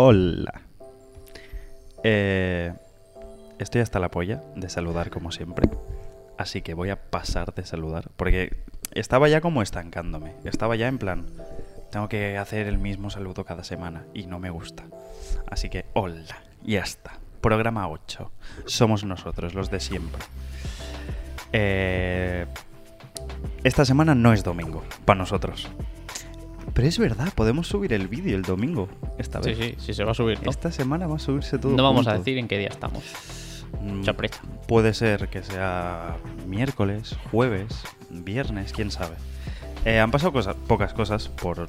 Hola. Eh, estoy hasta la polla de saludar como siempre. Así que voy a pasar de saludar. Porque estaba ya como estancándome. Estaba ya en plan. Tengo que hacer el mismo saludo cada semana. Y no me gusta. Así que hola. Ya está. Programa 8. Somos nosotros, los de siempre. Eh, esta semana no es domingo. Para nosotros. Pero es verdad, podemos subir el vídeo el domingo. Esta Sí, vez. sí, sí se va a subir, ¿no? Esta semana va a subirse todo. No vamos a decir en qué día estamos. Mm, Sorpresa. Puede ser que sea miércoles, jueves, viernes, quién sabe. Eh, han pasado cosas, pocas cosas por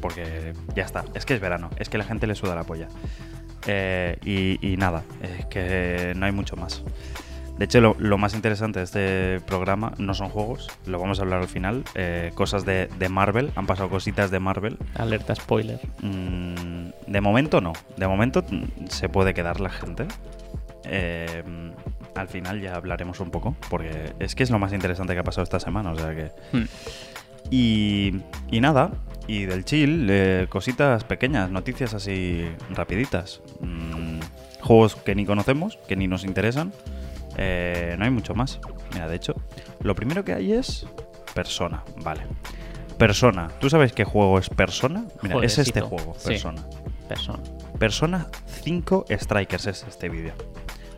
porque ya está. Es que es verano, es que la gente le suda la polla. Eh, y, y nada, es que no hay mucho más. De hecho, lo, lo más interesante de este programa no son juegos, lo vamos a hablar al final. eh, cosas de, de Marvel, han pasado cositas de Marvel. Alerta spoiler. Mm, de momento no. De momento se puede quedar la gente. Eh, al final ya hablaremos un poco, porque es que es lo más interesante que ha pasado esta semana, o sea que... Hmm. Y, y nada, y del chill, eh, cositas pequeñas, noticias así rapiditas. Mm, juegos que ni conocemos, que ni nos interesan. Eh, no hay mucho más. Mira, de hecho, lo primero que hay es Persona, vale. Persona, ¿tú sabes qué juego es Persona? Mira, es este juego, Sí. Persona. Persona. Persona 5 Strikers es este vídeo.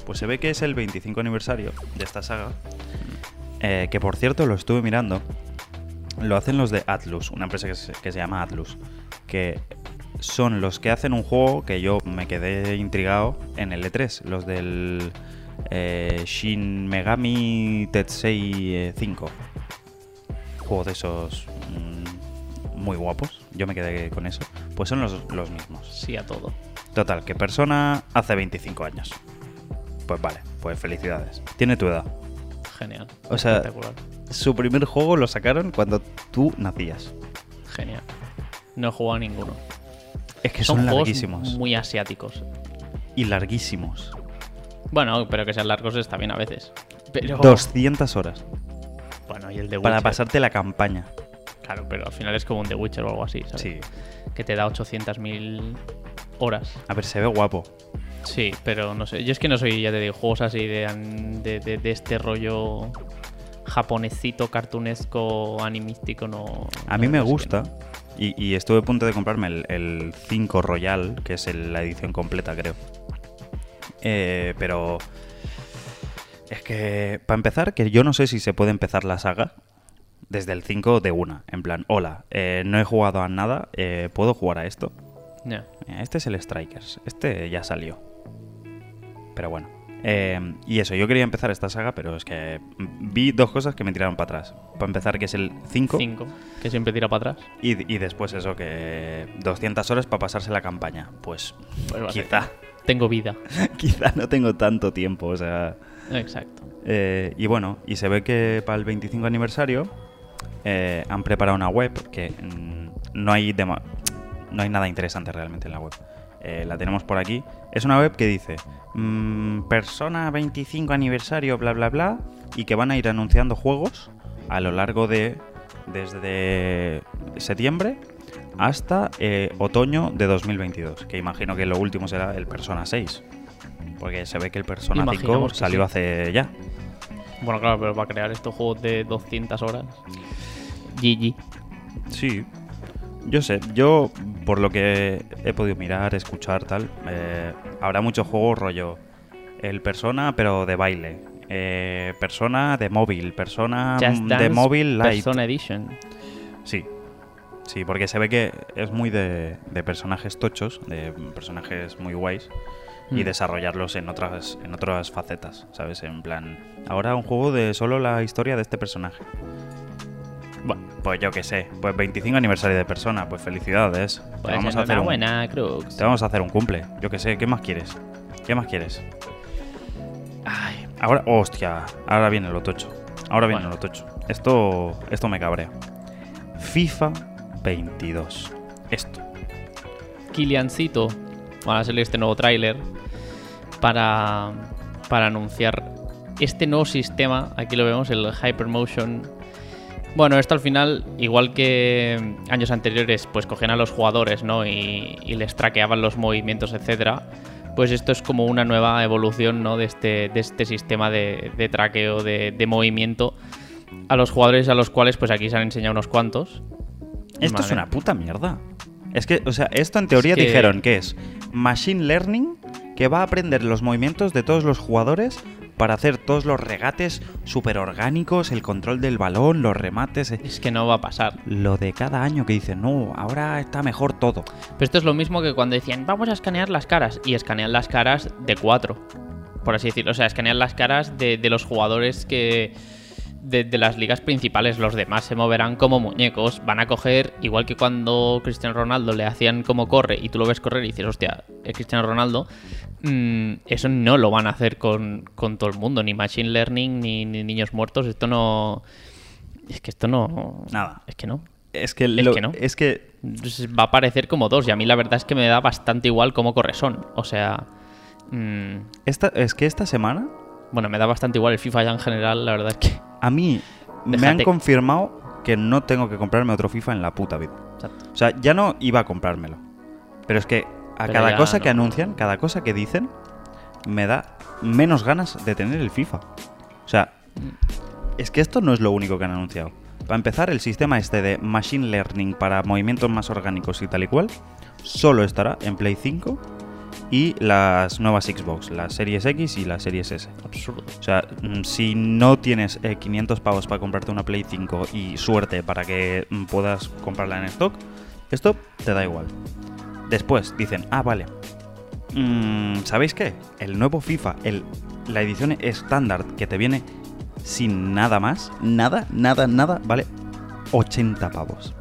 Pues se ve que es el 25 aniversario de esta saga. eh, que por cierto lo estuve mirando. Lo hacen los de Atlus, una empresa que se, que se llama Atlus. Que son los que hacen un juego que yo me quedé intrigado en el E3. Los del eh, Shin Megami Tensei eh, 5. Juego de esos mm, muy guapos. Yo me quedé con eso. Pues son los, los mismos. Sí a todo. Total, que persona hace 25 años. Pues vale, pues felicidades. Tiene tu edad. Genial. O sea- Espectacular. Su primer juego lo sacaron cuando tú nacías. Genial. No he jugado a ninguno. Es que Son, son, juegos larguísimos. muy asiáticos. Y larguísimos. Bueno, pero que sean largos está bien a veces. Pero. 200 horas. Bueno, y el de Witcher. Para pasarte la campaña. Claro, pero al final es como un The Witcher o algo así, ¿sabes? Sí. Que te da 800.000 horas. A ver, se ve guapo. Sí, pero no sé. Yo es que no soy, ya te digo, juegos así de, de, de- de este rollo japonesito, cartunesco, animístico, no. A no, mí me gusta. Y, y estuve a punto de comprarme el, el 5 Royal, que es el- la edición completa, creo. Eh, pero. Es que, para empezar, que yo no sé si se puede empezar la saga desde el 5 de una. En plan, hola, eh, no he jugado a nada, eh, ¿puedo jugar a esto? Este es el Strikers. Este ya salió. Pero bueno. Eh, y eso, yo quería empezar esta saga, pero es que vi dos cosas que me tiraron para atrás. Para empezar, que es el 5. 5, que siempre tira para atrás. Y, y después eso, que 200 horas para pasarse la campaña. Pues Pues quizá, Tengo vida. quizá no tengo tanto tiempo, o sea... Exacto. eh, y bueno, y se ve que para el 25 aniversario eh, han preparado una web que mm, no hay, no hay nada interesante realmente en la web. Eh, la tenemos por aquí. Es una web que dice mm, Persona 25 aniversario, bla, bla, bla, y que van a ir anunciando juegos a lo largo de desde septiembre hasta eh, otoño de 2022, que imagino que lo último será el Persona 6. Porque se ve que el Persona 5 Imaginamos que salió sí. hace ya. Bueno, claro, pero para crear estos juegos de 200 horas. GG. Sí. Yo sé, yo por lo que he podido mirar, escuchar, tal, eh, habrá muchos juegos rollo. El Persona, pero de baile. Eh, persona de móvil. Persona Just Dance de móvil light. Persona Edition. Sí. Sí, porque se ve que es muy de, de personajes tochos, de personajes muy guays, y Mm. desarrollarlos en otras, en otras facetas, ¿sabes? En plan, ahora un juego de solo la historia de este personaje. Bueno, pues yo qué sé, pues 25 aniversario de persona, pues felicidades. Te Pues vamos a hacer un, buena, Crux. te vamos a hacer un cumple, yo qué sé, ¿qué más quieres? ¿Qué más quieres? Ay, ahora, hostia, ahora viene lo tocho. Ahora viene Bueno. lo tocho. Esto, esto me cabrea. FIFA 22. Esto. Kiliancito. Van a salir este nuevo tráiler para, para anunciar este nuevo sistema. Aquí lo vemos, el Hypermotion Bueno, esto al final, igual que años anteriores, pues cogían a los jugadores, ¿no? Y, y les traqueaban los movimientos, etcétera. Pues esto es como una nueva evolución, ¿no? De este, de este sistema de, de traqueo de, de movimiento a los jugadores a los cuales, pues aquí se han enseñado unos cuantos. Esto es una puta mierda. Es que, o sea, esto en teoría Es que- dijeron que es Machine Learning que va a aprender los movimientos de todos los jugadores para hacer todos los regates súper orgánicos, el control del balón, los remates. eh, Es que no va a pasar. Lo de cada año que dicen, no, ahora está mejor todo. Pero esto es lo mismo que cuando decían, vamos a escanear las caras. Y escanean las caras de cuatro. Por así decirlo. O sea, escanean las caras de, de los jugadores que. De, de las ligas principales. Los demás se moverán como muñecos. Van a coger, igual que cuando Cristiano Ronaldo le hacían como corre y tú lo ves correr y dices, hostia, es Cristiano Ronaldo. mm, eso no lo van a hacer con, con todo el mundo. Ni Machine Learning, ni, ni niños muertos. Esto no. Es que esto no. Nada. Es que no. Es que, Es lo- que no. es que va a parecer como dos. Y a mí la verdad es que me da bastante igual cómo corre Son. O sea, mm, esta, es que esta semana bueno, me da bastante igual el FIFA ya en general. La verdad es que. A mí me han confirmado que no tengo que comprarme otro FIFA en la puta vida. O sea, ya no iba a comprármelo. Pero es que a Pero cada cosa no. que anuncian, cada cosa que dicen, me da menos ganas de tener el FIFA. O sea, es que esto no es lo único que han anunciado. Para empezar, el sistema este de Machine Learning para movimientos más orgánicos y tal y cual, solo estará en Play 5 y las nuevas Xbox, las Series X y las Series S. Absurdo. O sea, mm, si no tienes eh, 500 pavos para comprarte una Play 5 y suerte para que mm, puedas comprarla en stock, esto te da igual. Después dicen, ah, vale. Mm, ¿Sabéis qué? El nuevo FIFA, el, la edición estándar que te viene sin nada más, nada, nada, nada, vale 80 pavos.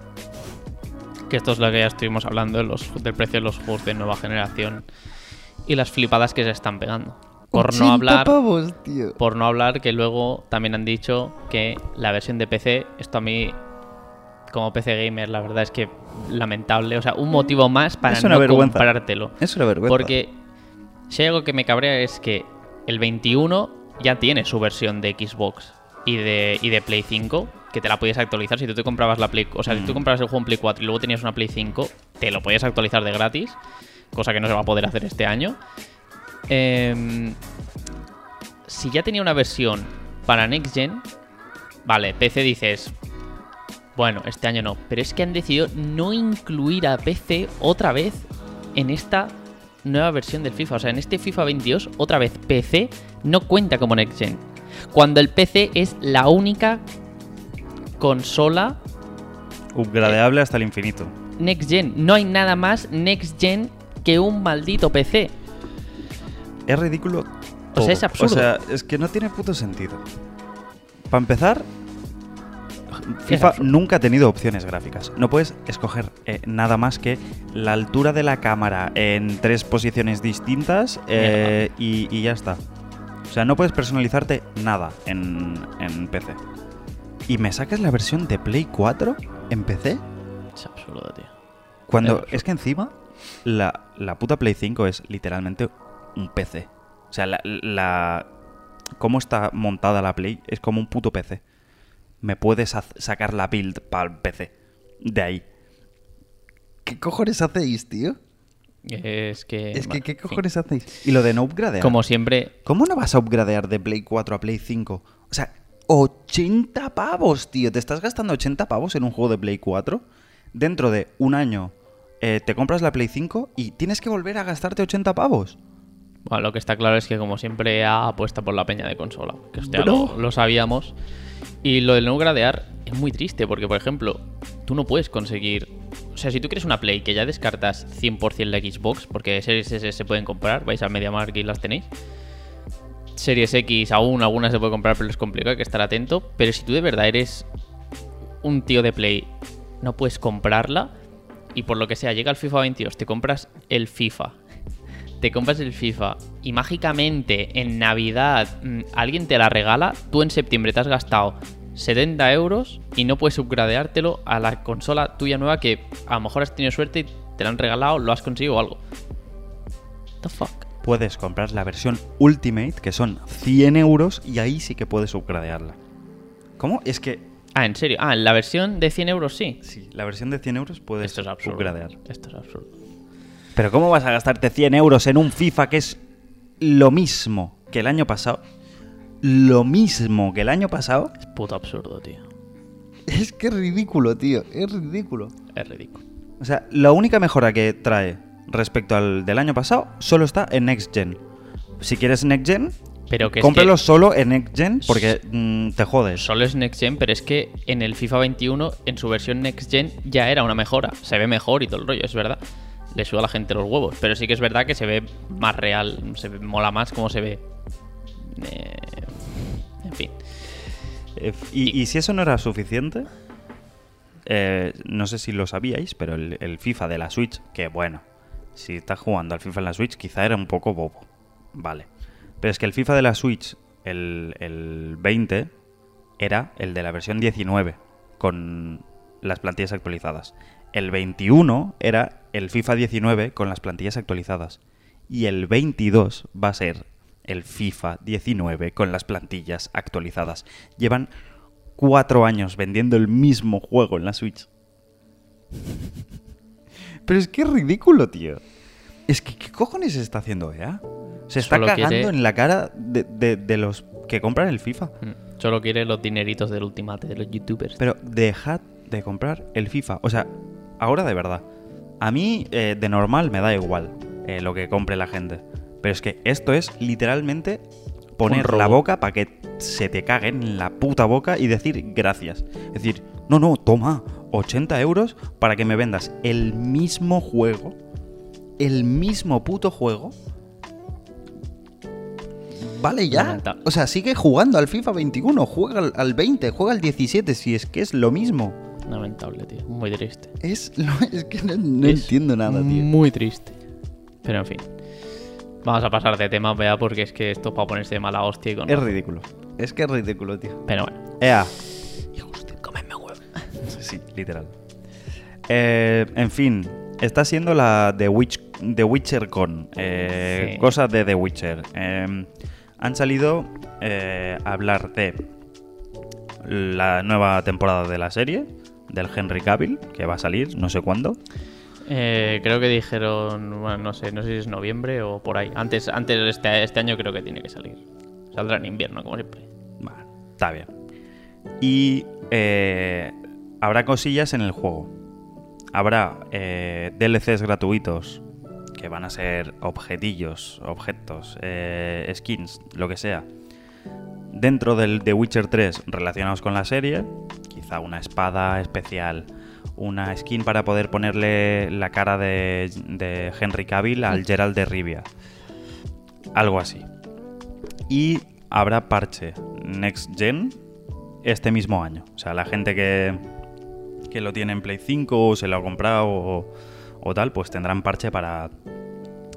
Que esto es lo que ya estuvimos hablando de los, del precio de los juegos de nueva generación y las flipadas que se están pegando. Por no hablar. pavos, tío. Por no hablar que luego también han dicho que la versión de PC, esto a mí, como PC gamer, la verdad es que lamentable. O sea, un motivo más para Es no vergüenza. comprártelo. Es una vergüenza. Porque si hay algo que me cabrea es que el 21 ya tiene su versión de Xbox y de, y de Play 5, que te la podías actualizar si tú te comprabas la Play... O sea, si tú Mm. comprabas el juego en Play 4 y luego tenías una Play 5, te lo podías actualizar de gratis, cosa que no se va a poder hacer este año. Em, si ya tenía una versión para Next Gen, vale, PC dices, bueno, este año no. Pero es que han decidido no incluir a PC otra vez en esta nueva versión del FIFA. O sea, en este FIFA 22, otra vez PC no cuenta como Next Gen. Cuando el PC es la única consola Upgradeable hasta el infinito. Next Gen. No hay nada más Next Gen que un maldito PC. Es ridículo. O sea, es absurdo. O sea, es que no tiene puto sentido. Para empezar, FIFA nunca ha tenido opciones gráficas. No puedes escoger eh, nada más que la altura de la cámara en tres posiciones distintas eh, y, y ya está. O sea, no puedes personalizarte nada en, en PC. ¿Y me sacas la versión de Play 4 en PC? Es absurdo, tío. Cuando Es es que encima la, la puta Play 5 es literalmente un PC. O sea, la, la- cómo está montada la Play es como un puto PC. Me puedes sacar la build para el PC. De ahí. ¿Qué cojones hacéis, tío? Es que. Es que, ¿qué cojones hacéis? Y lo de no upgradear. Como siempre, ¿Cómo no vas a upgradear de Play 4 a Play 5? O sea, 80 pavos, tío. ¿Te estás gastando 80 pavos en un juego de Play 4? Dentro de un año eh, te compras la Play 5 y tienes que volver a gastarte 80 pavos. Bueno, lo que está claro es que como siempre ha apuesta por la peña de consola. Que Bro. lo, lo sabíamos. Y lo del no gradear es muy triste porque, por ejemplo, tú no puedes conseguir... O sea, si tú quieres una Play que ya descartas 100% la Xbox, porque Series S se pueden comprar, vais al MediaMarkt y las tenéis. Series X aún algunas se puede comprar, pero es complicado, hay que estar atento. Pero si tú de verdad eres un tío de Play, no puedes comprarla y por lo que sea llega el FIFA 22, te compras el FIFA te compras el FIFA y mágicamente en Navidad mm, alguien te la regala, tú en septiembre te has gastado 70 euros y no puedes upgradeártelo a la consola tuya nueva que a lo mejor has tenido suerte y te la han regalado, lo has conseguido o algo. The fuck. Puedes comprar la versión Ultimate, que son 100 euros, y ahí sí que puedes upgradearla. ¿Cómo? Es que Ah, ¿en serio? Ah, la versión de 100 euros sí. Sí, la versión de 100 euros puedes Esto es absurdo. upgradear. Esto es absurdo. Pero ¿cómo vas a gastarte 100 euros en un FIFA que es lo mismo que el año pasado? Lo mismo que el año pasado. Es puto absurdo, tío. Es que es ridículo, tío. Es ridículo. Es ridículo. O sea, la única mejora que trae respecto al del año pasado solo está en Next Gen. Si quieres Next Gen, Pero que es cómpralo que solo en Next Gen porque mm, te jodes. solo es Next Gen, pero es que en el FIFA 21, en su versión Next Gen, ya era una mejora. Se ve mejor y todo el rollo, es verdad. Le suda a la gente los huevos. Pero sí que es verdad que se ve más real. Se ve- mola más como se ve. Eh, en fin. Eh, y, y si eso no era suficiente, eh, no sé si lo sabíais, pero el, el FIFA de la Switch, que bueno, si estás jugando al FIFA en la Switch, quizá era un poco bobo. Vale. Pero es que el FIFA de la Switch, el, el 20, era el de la versión 19, con las plantillas actualizadas. El 21 era el FIFA 19 con las plantillas actualizadas. Y el 22 va a ser el FIFA 19 con las plantillas actualizadas. Llevan cuatro años vendiendo el mismo juego en la Switch. Pero es que es ridículo, tío. Es que, ¿qué cojones está haciendo EA? Se está Solo cagando quiere- en la cara de, de- de los que compran el FIFA. Mm. Solo quiere los dineritos del ultimate de los youtubers. Pero dejad de comprar el FIFA. O sea, ahora de verdad. A mí, eh, de normal, me da igual eh, lo que compre la gente. Pero es que esto es literalmente poner robo. la boca para que se te caguen en la puta boca y decir gracias. Es decir, no, no, toma 80 euros para que me vendas el mismo juego. El mismo puto juego. Vale ya. O sea, sigue jugando al FIFA 21, juega al, al 20, juega al 17, si es que es lo mismo. Lamentable, tío. Muy triste. Es, lo- es que no, no Es entiendo nada, tío. Muy triste. Pero en fin. Vamos a pasar de tema, vea, porque es que esto es para ponerse de mala hostia y con. Es ridículo. Es que es ridículo, tío. Pero bueno. Ea. Sí, literal. Eh, en fin, está siendo la The, Witch, The Witcher Con. Eh, Sí. Cosas de The Witcher. Eh, han salido eh, a hablar de la nueva temporada de la serie, del Henry Cavill, que va a salir, no sé cuándo. Eh, creo que dijeron, bueno, no sé, no sé si es noviembre o por ahí. Antes, antes de este, este año creo que tiene que salir. Saldrá en invierno, como siempre. Vale, está bien. Y eh, habrá cosillas en el juego. Habrá eh, DLCs gratuitos que van a ser objetillos, objetos, eh, skins, lo que sea. Dentro del The Witcher 3 relacionados con la serie, quizá una espada especial, una skin para poder ponerle la cara de, de Henry Cavill al Geralt de Rivia. Algo así. Y habrá parche Next Gen este mismo año. O sea, la gente que, que lo tiene en Play 5 o se lo ha comprado o, o tal, pues tendrán parche para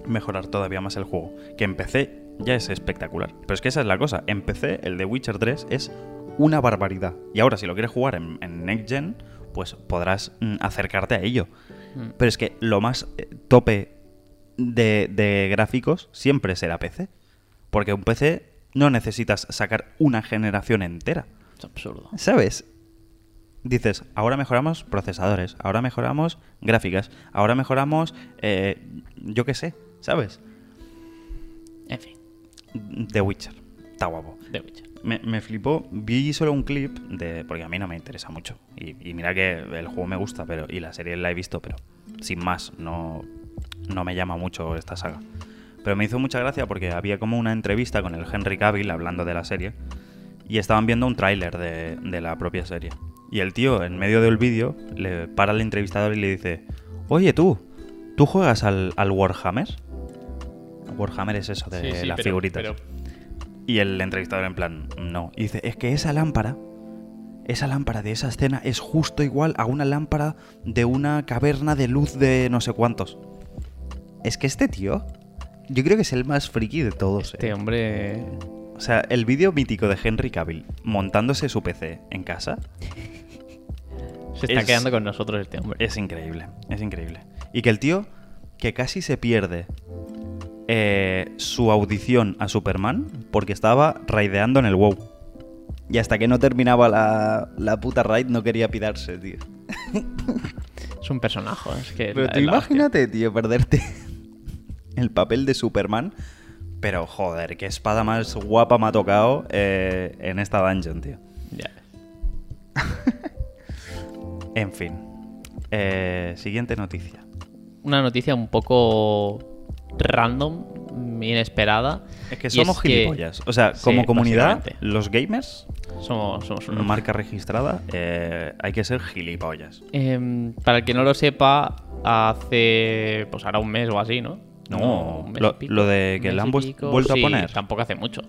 mejorar todavía más el juego. Que en PC ya es espectacular. Pero es que esa es la cosa. En PC el de Witcher 3 es una barbaridad. Y ahora si lo quieres jugar en, en Next Gen, pues podrás mm, acercarte a ello. Mm. Pero es que lo más eh, tope de, de gráficos siempre será PC. Porque un PC no necesitas sacar una generación entera. Es absurdo. ¿Sabes? Dices, ahora mejoramos procesadores, ahora mejoramos gráficas, ahora mejoramos, eh, yo qué sé, ¿sabes? En fin, The Witcher. Está guapo. The Witcher. Me, me flipó, vi solo un clip de. Porque a mí no me interesa mucho. Y, y mira que el juego me gusta, pero. Y la serie la he visto, pero sin más, no, no me llama mucho esta saga. Pero me hizo mucha gracia porque había como una entrevista con el Henry Cavill hablando de la serie. Y estaban viendo un tráiler de, de la propia serie. Y el tío, en medio del vídeo, le para al entrevistador y le dice: Oye, tú, ¿tú juegas al, al Warhammer? Warhammer es eso de Sí, sí, las pero- figuritas. pero- Y el entrevistador en plan, no. Y dice, es que esa lámpara, esa lámpara de esa escena es justo igual a una lámpara de una caverna de luz de no sé cuántos. Es que este tío, yo creo que es el más friki de todos. Este ¿eh? hombre. O sea, el vídeo mítico de Henry Cavill montándose su PC en casa Se está Es- quedando con nosotros este hombre. es increíble, es increíble. Y que el tío, que casi se pierde eh, su audición a Superman porque estaba raideando en el WoW. Y hasta que no terminaba la, la puta raid no quería pirarse, tío. Es un personaje. Es que Pero la- tú la hostia. imagínate, tío, perderte el papel de Superman. Pero joder, qué espada más guapa me ha tocado eh, en esta dungeon, tío. Ya. En fin. Eh, siguiente noticia. Una noticia un poco random, inesperada. Es que somos gilipollas. O sea, Sí, como comunidad, los gamers, Somos, somos una marca registrada, eh, hay que ser gilipollas. Em, para el que no lo sepa, hace pues ahora un mes o así, ¿no? No, lo- de que le han pico, vuelto a poner. Tampoco hace mucho.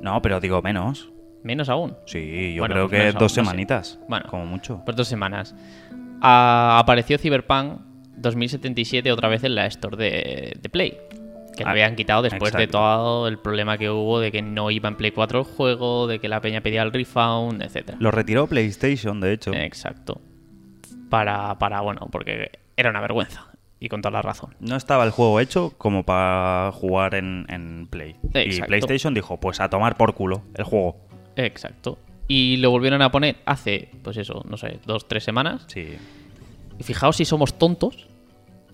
No, pero digo menos. Menos aún. Sí, yo Bueno, creo pues que dos aún, no sé. semanitas. Bueno. como mucho. Pues dos semanas. Ah, apareció Cyberpunk 2077 otra vez en la Store de, de Play. Que lo Ah, habían quitado después de todo el problema que hubo de que no iba en Play 4 el juego, de que la peña pedía el refund, etcétera. Lo retiró PlayStation, de hecho. Exacto. Para, para, bueno, porque era una vergüenza. Y con toda la razón. No estaba el juego hecho como para jugar en, en Play. Y. PlayStation dijo, pues a tomar por culo el juego. Exacto. Y lo volvieron a poner hace, pues eso, no sé, dos, tres semanas. Sí. Y fijaos si somos tontos.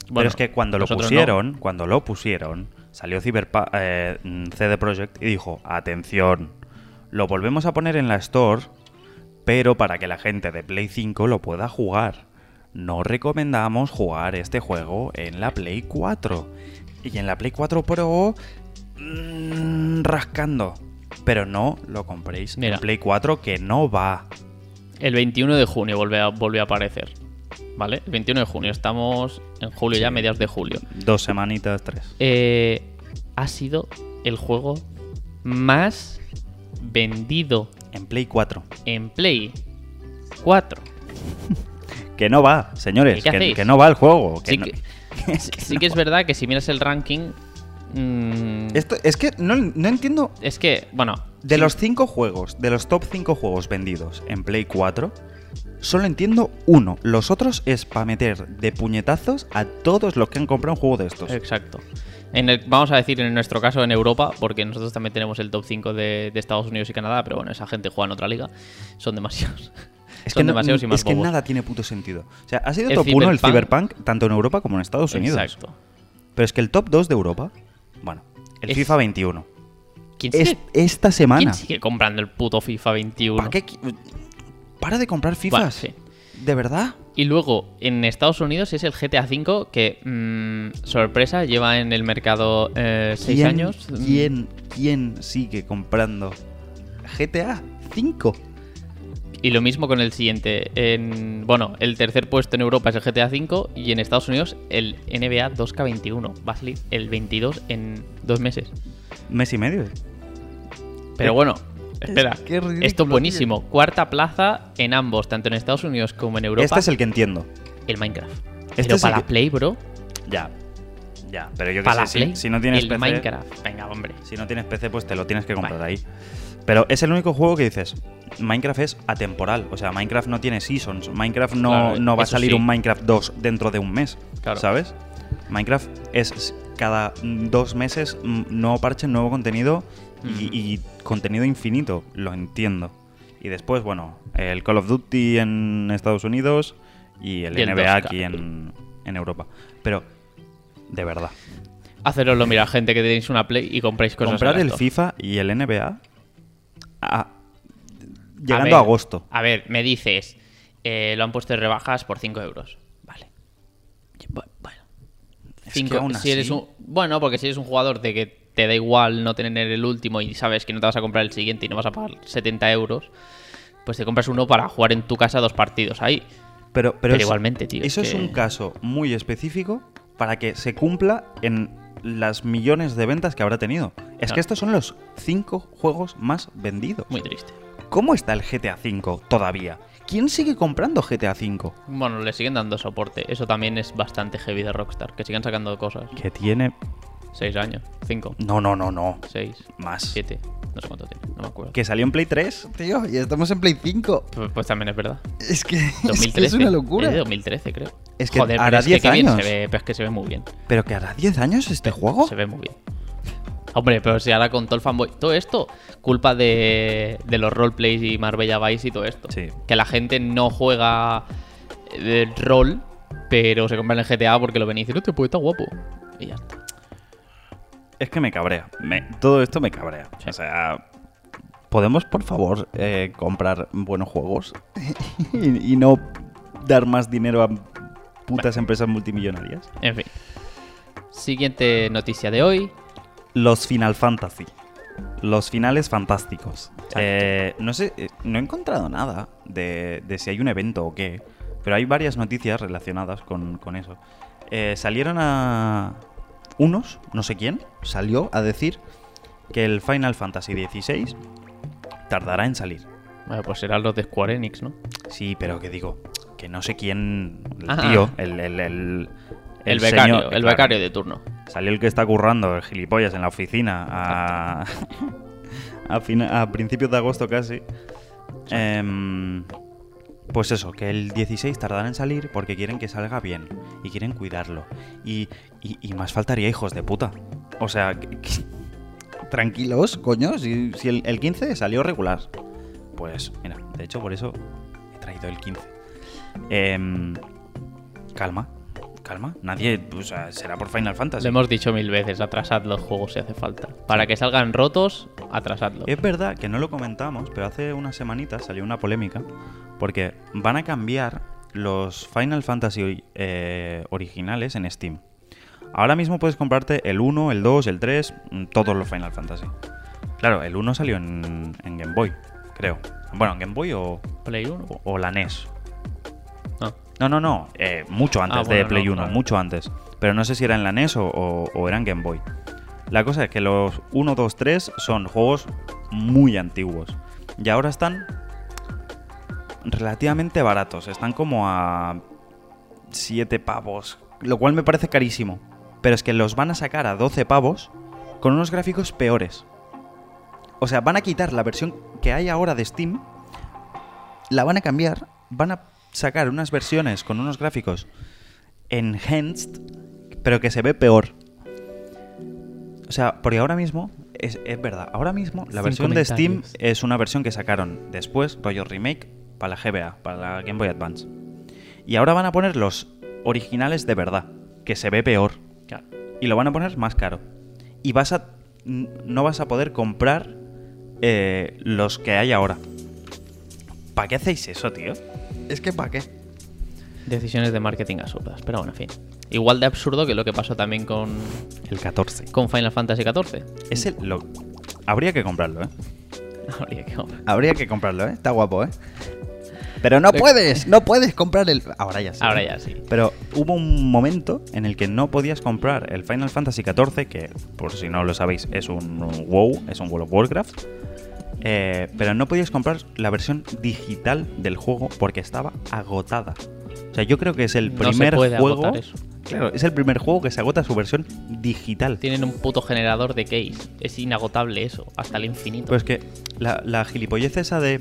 Pero Bueno, es que cuando lo no. pusieron, cuando lo pusieron, salió Cyberpunk eh, CD Projekt y dijo, atención, lo volvemos a poner en la Store, pero para que la gente de Play 5 lo pueda jugar. No recomendamos jugar este juego en la Play 4. Y en la Play 4 Pro, mm, rascando. Pero no lo compréis Mira. en Play 4 que no va. El 21 de junio volvió a, aparecer. ¿Vale? El 21 de junio. Estamos en julio ya, Sí. mediados de julio. Dos semanitas, tres. Eh, ha sido el juego más vendido En Play 4. en Play 4. Que no va, señores. ¿Y qué Que, no va el juego. que Sí, no- que, sí- sí que es verdad que si miras el ranking. mm, Esto, es que no, no entiendo. es que, bueno. De sí, los cinco juegos, de los top 5 juegos vendidos en Play 4, solo entiendo uno. Los otros es para meter de puñetazos a todos los que han comprado un juego de estos. Exacto. En el- vamos a decir en nuestro caso en Europa, porque nosotros también tenemos el top 5 de, de Estados Unidos y Canadá, pero bueno, esa gente juega en otra liga. Son demasiados. Es Son que, no- demasiados y más es que bobos. nada tiene puto sentido. O sea, ha sido El top 1 el Cyberpunk- tanto en Europa como en Estados Unidos. Exacto. Pero es que el top 2 de Europa, bueno, el Es- FIFA 21. ¿Quién Es, sigue, esta quién semana. sigue comprando el puto FIFA 21? ¿Para qué? qui- Para de comprar Bueno, FIFAs. sí. ¿De verdad? Y luego, en Estados Unidos es el GTA V que, mm, sorpresa, lleva en el mercado 6 ¿Quién- años. ¿Quién, quién sigue comprando GTA 5? Y lo mismo con el siguiente. En, bueno, el tercer puesto en Europa es el GTA V y en Estados Unidos el NBA 2K21. Va a salir el 22 en dos meses. Mes y medio. Pero Eh, bueno, espera. que es ridículo, Esto es buenísimo. Cuarta plaza en ambos, tanto en Estados Unidos como en Europa. Este es el que entiendo. el Minecraft. Este Pero para que- Play, bro. Ya. Ya, pero yo que Para sé, Play. si, si no tienes el PC, Minecraft. Venga, hombre. si no tienes PC, pues te lo tienes que comprar Vale. ahí. Pero es el único juego que dices, Minecraft es atemporal, o sea, Minecraft no tiene seasons, Minecraft no, Claro, no va a salir sí. un Minecraft 2 dentro de un mes, Claro. ¿sabes? Minecraft es cada dos meses nuevo parche, nuevo contenido y, contenido infinito, lo entiendo. Y después, bueno, el Call of Duty en Estados Unidos y el Y el NBA 2K. aquí en, en Europa. Pero, de verdad, Haceroslo, mira, gente que tenéis una Play y compráis cosas. comprar el. FIFA y el NBA a- A llegando ver, a, agosto. A ver, me dices, eh, lo han puesto en rebajas por 5 euros. Vale. Bu- Bueno. Es Cinco- que aún si eres un, bueno, porque si eres un jugador de que te da igual no tener el último y sabes que no te vas a comprar el siguiente y no vas a pagar 70 euros, pues te compras uno para jugar en tu casa dos partidos ahí. Pero, pero, pero es- igualmente, tío, Eso es es un caso muy específico para que se cumpla en las millones de ventas que habrá tenido. Es que estos son los cinco juegos más vendidos. Muy triste. ¿Cómo está el GTA V todavía? ¿Quién sigue comprando GTA V? Bueno, le siguen dando soporte. Eso también es bastante heavy de Rockstar. Que sigan sacando cosas. Que tiene... 6 años, 5, No, no, no, no. 6, Más. 7. No sé cuánto tiene, no me acuerdo. Que salió en Play 3, tío, y estamos en Play 5. Pues, pues también es verdad. Es que 2013. es una locura. Es de 2013, creo. Es que Joder, hará pero es que 10 bien años. se ve, pero es que se ve muy bien. Pero que hará 10 años este juego. Se ve muy bien. Hombre, pero si ahora con todo el fanboy. Todo esto, culpa de, de los roleplays y Marbella Vice y todo esto. Sí. Que la gente no juega el rol, pero se compran el GTA porque lo ven y dicen, este pues está guapo. Y ya está. Es que me cabrea. Me- todo esto me cabrea. O sea, ¿podemos, por favor, eh, comprar buenos juegos y, y no dar más dinero a putas empresas multimillonarias? En fin. Siguiente noticia de hoy. Los Final Fantasy. Los finales fantásticos. Eh, no sé, eh, no he encontrado nada de, de si hay un evento o qué, pero hay varias noticias relacionadas con, con eso. Eh, salieron a... Unos, no sé quién, salió a decir que el Final Fantasy XVI tardará en salir. Bueno, pues serán los de Square Enix, ¿no? Sí, pero que digo, que no sé quién, el Ah. tío, el, el, el, El, becario, señor- el claro, becario de turno. Salió el que está currando, el gilipollas, en la oficina a, a, a principios de agosto casi. Em, pues eso, que el 16 tardará en salir porque quieren que salga bien y quieren cuidarlo. Y, y- y más faltaría hijos de puta. O sea, que- que- tranquilos, coño, si, si el, el 15 salió regular. Pues mira, de hecho por eso he traído el 15. Em, calma, calma. Nadie, o sea, será por Final Fantasy. Lo hemos dicho mil veces, atrasad los juegos si hace falta. Para que salgan rotos, atrasadlos. Es verdad que no lo comentamos, pero hace unas semanitas salió una polémica porque van a cambiar los Final Fantasy eh, originales en Steam. Ahora mismo puedes comprarte el 1, el 2, el 3, mm, todos los Final Fantasy. Claro, el 1 salió en, en Game Boy, creo. Bueno, en Game Boy o, Play 1. o- o la NES. No. No, no, no, eh, mucho antes Ah, de bueno, Play no, 1, claro. mucho antes. Pero no sé si era en la NES o, o, o era en Game Boy. La cosa es que los 1, 2, 3 son juegos muy antiguos. Y ahora están relativamente baratos. Están como a 7 pavos. Lo cual me parece carísimo. Pero es que los van a sacar a 12 pavos con unos gráficos peores. O sea, van a quitar la versión que hay ahora de Steam. La van a cambiar. Van a sacar unas versiones con unos gráficos enhanced. Pero que se ve peor. O sea, porque ahora mismo, es, es verdad, ahora mismo la Sin versión de Steam es una versión que sacaron después, rollo remake, para la GBA, para la Game Boy Advance. Y ahora van a poner los originales de verdad, que se ve peor. Claro. Y lo van a poner más caro. Y vas a. No vas a poder comprar eh, los que hay ahora. ¿Para qué hacéis eso, tío? Es que ¿para qué? Decisiones de marketing absurdas. Pero bueno, en fin. Igual de absurdo que lo que pasó también con, El 14. con Final Fantasy XIV. Ese lo. Habría que comprarlo, ¿eh? Habría que comprar. Habría que comprarlo, ¿eh? Está guapo, ¿eh? Pero no puedes, no puedes comprar el... Ahora ya sí. Ahora ya sí. Pero hubo un momento en el que no podías comprar el Final Fantasy XIV, que por si no lo sabéis es un WoW, es un World of Warcraft. eh, pero no podías comprar la versión digital del juego porque estaba agotada. O sea, yo creo que es el No se primer puede juego... agotar eso. Claro, es el primer juego que se agota su versión digital. Tienen un puto generador de case. Es inagotable eso, hasta el infinito. Pues que la, la gilipollez esa de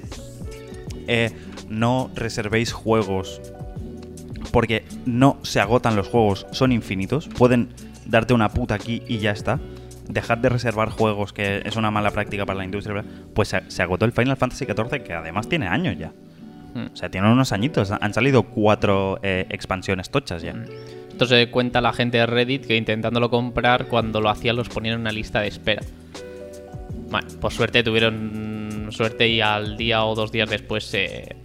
eh, no reservéis juegos porque no se agotan los juegos, son infinitos, pueden darte una puta aquí y ya está. Dejad de reservar juegos, que es una mala práctica para la industria. Pues se, agotó el Final Fantasy XIV, que además tiene años ya. Mm. O sea, tiene unos añitos. Han salido cuatro eh, expansiones tochas ya. Esto se cuenta la gente de Reddit que intentándolo comprar, cuando lo hacían los ponían en una lista de espera. Bueno, por suerte tuvieron suerte y al día o dos días después se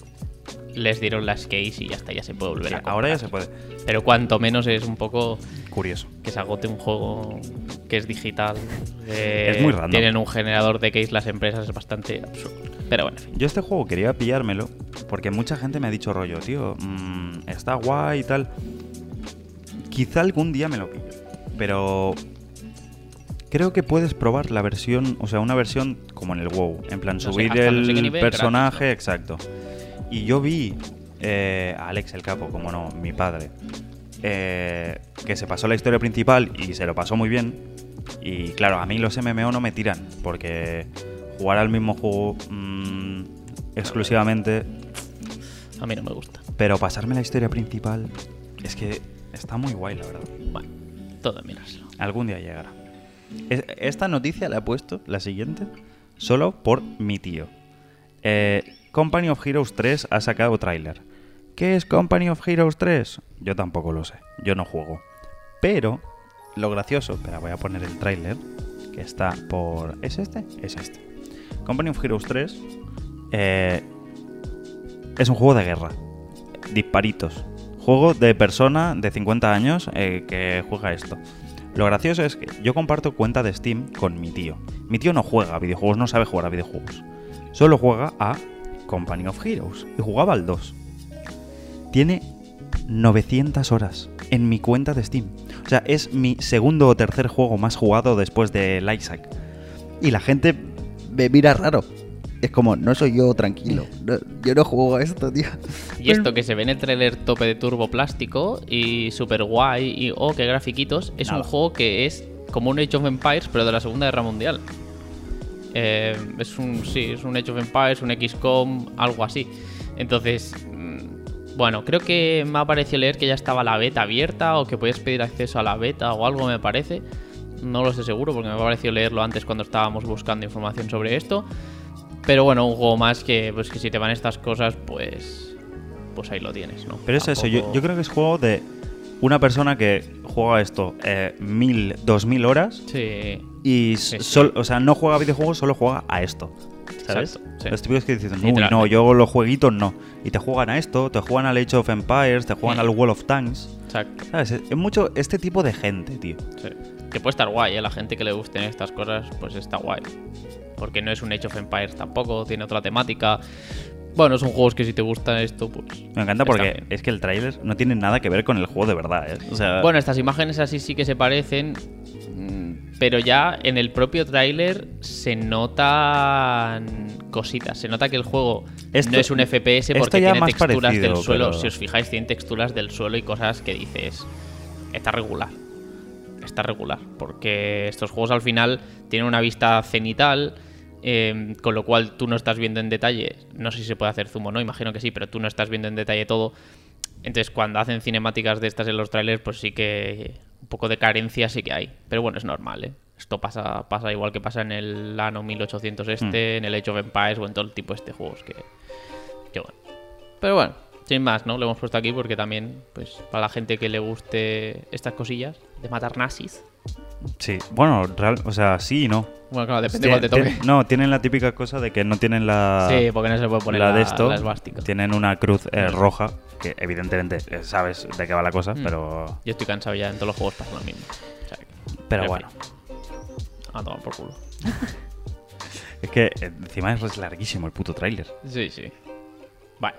les dieron las keys y ya está, ya se puede volver Sí, a comprar. ahora ya se puede. Pero cuanto menos es un poco Curioso. que se agote un juego que es digital. Es muy random. Tienen un generador de keys las empresas, es bastante absurdo. Pero bueno, en fin. Yo este juego quería pillármelo porque mucha gente me ha dicho rollo, tío, mm, está guay y tal. Quizá algún día me lo pillo, pero creo que puedes probar la versión, o sea, una versión como en el WoW, en plan No subir el nivel, personaje, exacto. Y yo vi eh, a Alex el Capo, como no, mi padre, eh, que se pasó la historia principal y se lo pasó muy bien. Y claro, a mí los MMO no me tiran, porque jugar al mismo juego mm, exclusivamente, A mí no me gusta. pero pasarme la historia principal, es que está muy guay, la verdad. Bueno, todo mirárselo. Algún día llegará. Es- Esta noticia la he puesto, la siguiente, solo por mi tío. Eh, Company of Heroes 3 ha sacado tráiler. ¿Qué es Company of Heroes 3? Yo tampoco lo sé, yo no juego. Pero lo gracioso, espera, voy a poner el tráiler, que está por... ¿Es este? Es este. Company of Heroes 3 eh, es un juego de guerra. Disparitos. Juego de persona de 50 años eh, que juega esto. Lo gracioso es que yo comparto cuenta de Steam con mi tío. Mi tío no juega a videojuegos, no sabe jugar a videojuegos. Solo juega a Company of Heroes. Y jugaba al 2. Tiene 900 horas en mi cuenta de Steam. O sea, es mi segundo o tercer juego más jugado después del Isaac. Y la gente me mira raro. Es como, no soy yo tranquilo. No- yo no juego a esto, tío. Y esto que se ve en el trailer tope de turbo plástico y super guay y oh, qué grafiquitos, es Nada. un juego que es como un Age of Empires pero de la Segunda Guerra Mundial. Eh, es un sí, es un Age of Empires, un XCOM, algo así. Entonces, mm, bueno, creo que me ha parecido leer que ya estaba la beta abierta o que podías pedir acceso a la beta o algo me parece. No lo sé seguro porque me ha parecido leerlo antes cuando estábamos buscando información sobre esto. Pero bueno, un juego más que, pues, que si te van estas cosas, pues. Pues ahí lo tienes, ¿no? Pero es eso, yo, yo creo que es juego de una persona que juega esto eh, mil, dos mil horas Sí. Y sol- o sea, no juega a videojuegos, solo juega a esto. ¿Sabes? Sí. Los típicos que dicen, no, Literalmente. yo los jueguitos no. Y te juegan a esto, te juegan al Age of Empires, te juegan Sí. al Wall of Tanks. Exacto. ¿Sabes? Es mucho este tipo de gente, tío. Sí. Que puede estar guay, ¿eh? La gente que le gusten estas cosas, pues está guay. Porque no es un Age of Empires tampoco, tiene otra temática. Bueno, son juegos que si te gusta esto, pues. Me encanta porque es que el tráiler no tiene nada que ver con el juego de verdad, ¿eh? O sea, Bueno, estas imágenes así sí que se parecen. Mm, Pero ya en el propio tráiler se notan cositas. Se nota que el juego Esto- no es un FPS porque tiene texturas parecido, del suelo. pero- Si os fijáis, tiene texturas del suelo y cosas que dices. Está regular. Está regular. Porque estos juegos al final tienen una vista cenital. eh, con lo cual tú no estás viendo en detalle. No sé si se puede hacer zoom o no, imagino que sí, pero tú no estás viendo en detalle todo. Entonces, cuando hacen cinemáticas de estas en los trailers, pues sí que poco de carencia sí que hay. Pero bueno, es normal, ¿eh? Esto pasa, pasa igual que pasa en el Ano 1800 este, en el Age of Empires o en todo el tipo este de juegos que, que bueno. Pero bueno, sin más, ¿no? Lo hemos puesto aquí porque también, pues, para la gente que le guste estas cosillas de matar nazis. Sí. Bueno, real, o sea, sí y no. Bueno, claro, depende de cuál te toque. no, tienen la típica cosa de que no tienen la... Sí, porque no se puede poner la la, de esto la esvástica. tienen una cruz eh, roja que evidentemente eh, sabes de qué va la cosa Mm. pero Yo estoy cansado ya, en todos los juegos pasa lo mismo. O sea que- pero en bueno fin. A tomar por culo. es que eh, encima es larguísimo el puto tráiler Sí, sí. Vale.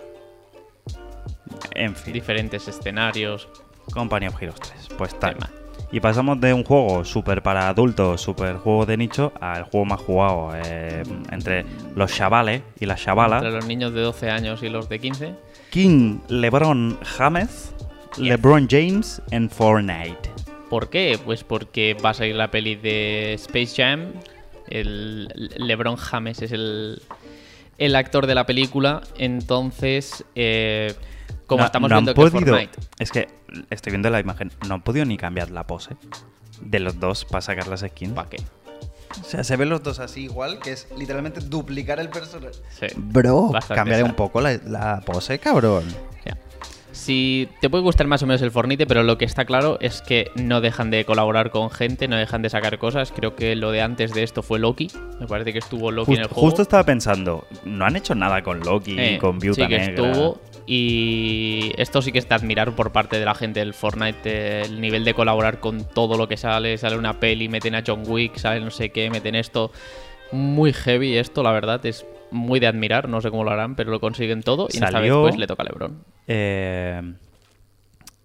en fin Diferentes escenarios. Company of Heroes 3 pues tal Tema. Y pasamos de un juego súper para adultos súper juego de nicho al juego más jugado eh, entre los chavales y las chavalas Entre los niños de 12 años y los de 15. King LeBron James LeBron James en Fortnite ¿Por qué? Pues porque va a salir la peli de Space Jam. El LeBron James es el, el actor de la película. Entonces, eh, como No- estamos no han viendo que podido- Fortnite. Es que estoy viendo la imagen. No han podido ni cambiar la pose de los dos para sacar las skins. ¿Para qué? O sea, se ven los dos así igual, que es literalmente duplicar el personaje. Sí. Bro, cambiaré un poco la, la pose, cabrón. Si te puede gustar más o menos el Fornite, pero lo que está claro es que no dejan de colaborar con gente, no dejan de sacar cosas. Creo que lo de antes de esto fue Loki. Me parece que estuvo Loki en el juego. justo estaba pensando, no han hecho nada con Loki Eh, y con Viuda sí que Negra. estuvo. Y esto sí que está admirar por parte de la gente del Fortnite. eh, El nivel de colaborar con todo lo que sale. Sale una peli, meten a John Wick, sale no sé qué, meten esto. Muy heavy esto, la verdad. Es muy de admirar. No sé cómo lo harán, pero lo consiguen todo. Y esta vez Salió- pues le toca a LeBron. Eh,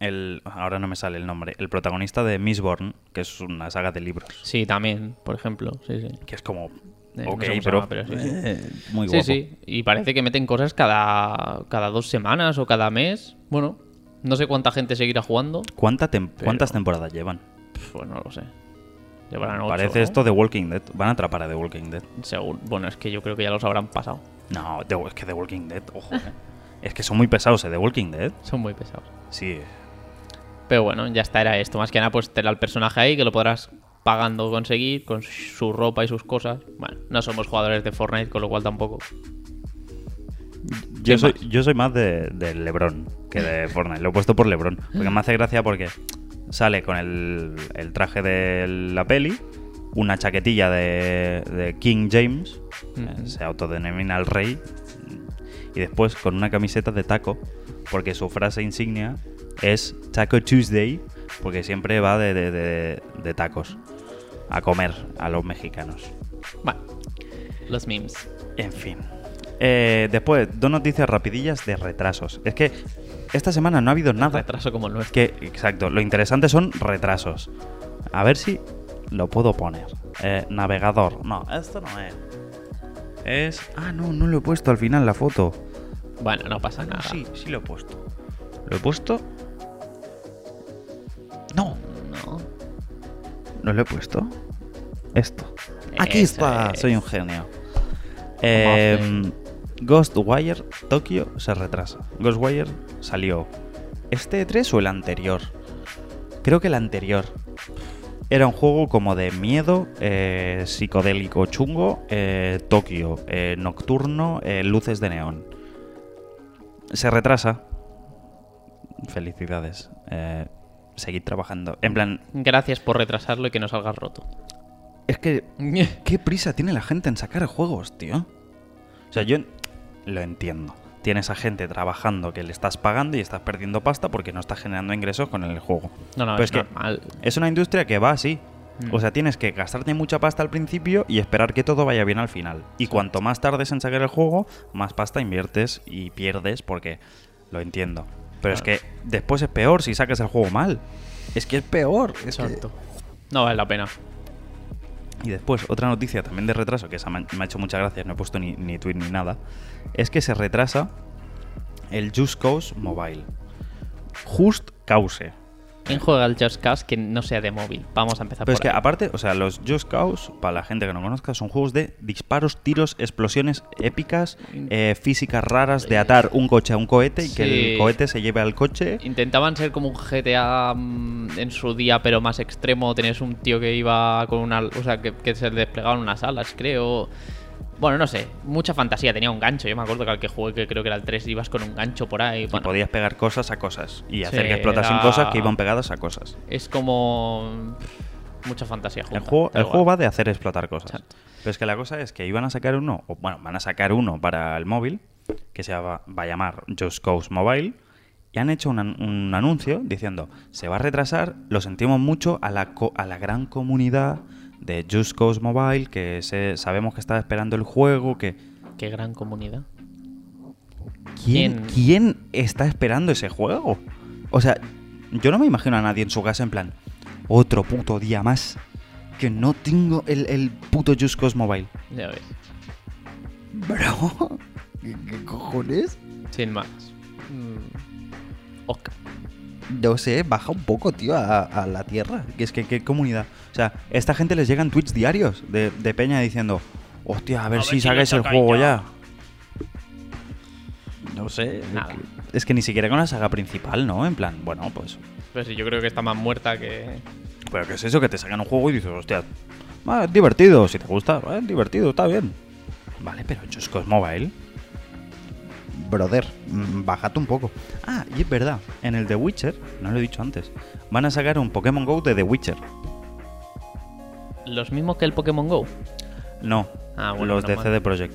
el, ahora no me sale el nombre. El protagonista de Mistborn, que es una saga de libros. Sí, también, por ejemplo. Sí, sí. Que es como. Eh, no ok, sé pero, llama, pero sí, sí. eh, muy Sí, guapo. sí. Y parece que meten cosas cada, cada dos semanas o cada mes. Bueno, no sé cuánta gente seguirá jugando. ¿Cuánta tem- Pero- ¿Cuántas temporadas llevan? Pues no lo sé. Llevarán ocho, Parece ¿no? esto de Walking Dead. Van a atrapar a The Walking Dead. Según- Bueno, es que yo creo que ya los habrán pasado. No, The- es que The Walking Dead, ojo. eh. es que son muy pesados, ¿eh? The Walking Dead. Son muy pesados. Sí. Pero bueno, ya está, era esto. Más que nada, pues tener al personaje ahí que lo podrás pagando conseguir con su ropa y sus cosas. Bueno, no somos jugadores de Fortnite, con lo cual tampoco. Yo ¿Quién soy, más? yo soy más de, de LeBron que de Fortnite. Lo he puesto por LeBron. Porque me hace gracia porque sale con el, el traje de la peli, una chaquetilla de, de King James, se autodenomina el rey, y después con una camiseta de taco, porque su frase insignia es Taco Tuesday, porque siempre va de, de- de- de tacos a comer a los mexicanos. Bueno, los memes. En fin. Eh, después, dos noticias rapidillas de retrasos. Es que esta semana no ha habido nada. Retraso como el nuestro. Que, exacto, lo interesante son retrasos. A ver si lo puedo poner. Eh, navegador. No, esto no es. Es. Ah, no, no lo he puesto al final la foto. Bueno, no pasa Ah, no, nada. sí, sí lo he puesto. ¿Lo he puesto? No, No. no lo he puesto. Esto. Aquí está. es. Soy un genio. Eh, Ghostwire Tokio se retrasa. Ghostwire salió este 3 o el anterior. Creo que el anterior. Era un juego como de miedo, eh, psicodélico chungo, eh, Tokio, eh, nocturno, eh, luces de neón. Se retrasa. Felicidades. Seguid trabajando. En plan, Gracias por retrasarlo y que no salgas roto. es que ¿Qué prisa tiene la gente en sacar juegos, tío? O sea, yo lo entiendo. Tienes a gente trabajando que le estás pagando y estás perdiendo pasta porque no estás generando ingresos con el juego. No, no, Pero es es que normal. es una industria que va así. Mm. O sea, tienes que gastarte mucha pasta al principio y esperar que todo vaya bien al final. Y cuanto más tardes en sacar el juego, más pasta inviertes y pierdes porque lo entiendo. Pero es Claro. que después es peor si sacas el juego mal. Es que es peor. Es que- Exacto. No vale la pena. Y después, otra noticia también de retraso, que me ha hecho muchas gracias, no he puesto ni, ni tweet ni nada, es que se retrasa el Just Cause Mobile. Just Cause. ¿Quién juega al Just Cause que no sea de móvil? Vamos a empezar Pero es por que ahí. aparte, o sea, los Just Cause, para la gente que no conozca, son juegos de disparos, tiros, explosiones épicas, eh, físicas raras, de atar un coche a un cohete y que el cohete se lleve al coche. Intentaban ser como un GTA mm, en su día, pero más extremo. Tenías un tío que iba con una. O sea, que, que se desplegaban unas alas, creo. Bueno, no sé. Mucha fantasía. Tenía un gancho. Yo me acuerdo que al que jugué, que creo que era el 3, ibas con un gancho por ahí. Y podías pegar cosas a cosas y hacer Sí, que explotasen era- cosas que iban pegadas a cosas. es como. Mucha fantasía junta. El juego, el juego va de hacer explotar cosas. Exacto. Pero es que la cosa es que iban a sacar uno, o bueno, van a sacar uno para el móvil, que se va, va a llamar Just Cause Mobile, y han hecho un, un anuncio diciendo, se va a retrasar, lo sentimos mucho a la, co- a la gran comunidad de Just Cause Mobile, que se- sabemos que está esperando el juego, que... Qué gran comunidad. ¿Quién, ¿Quién? ¿Quién está esperando ese juego? O sea, yo no me imagino a nadie en su casa en plan, otro puto día más que no tengo el, el puto Just Cause Mobile. Ya ves. Bro, ¿qué, qué cojones? Sin más. Mm. Ok. No sé, baja un poco, tío, a, a la tierra. Que es que qué comunidad. O sea, esta gente les llegan tweets diarios de, de Peña diciendo, hostia, a ver A si sacáis el juego ya". No sé. Nada. Es que ni siquiera con la saga principal, ¿no? En plan, bueno, pues. Pero sí, yo creo que está más muerta que. Pero ¿qué es eso? Que te sacan un juego y dices, hostia, ah, es divertido. Si te gusta, es divertido, está bien. Vale, pero Just Cause Mobile. Brother, mm, bájate un poco. Ah, y es verdad, en el The Witcher, no lo he dicho antes, van a sacar un Pokémon Go de The Witcher. Los mismos que el Pokémon Go. No, Ah, bueno, los de mal. CD Projekt.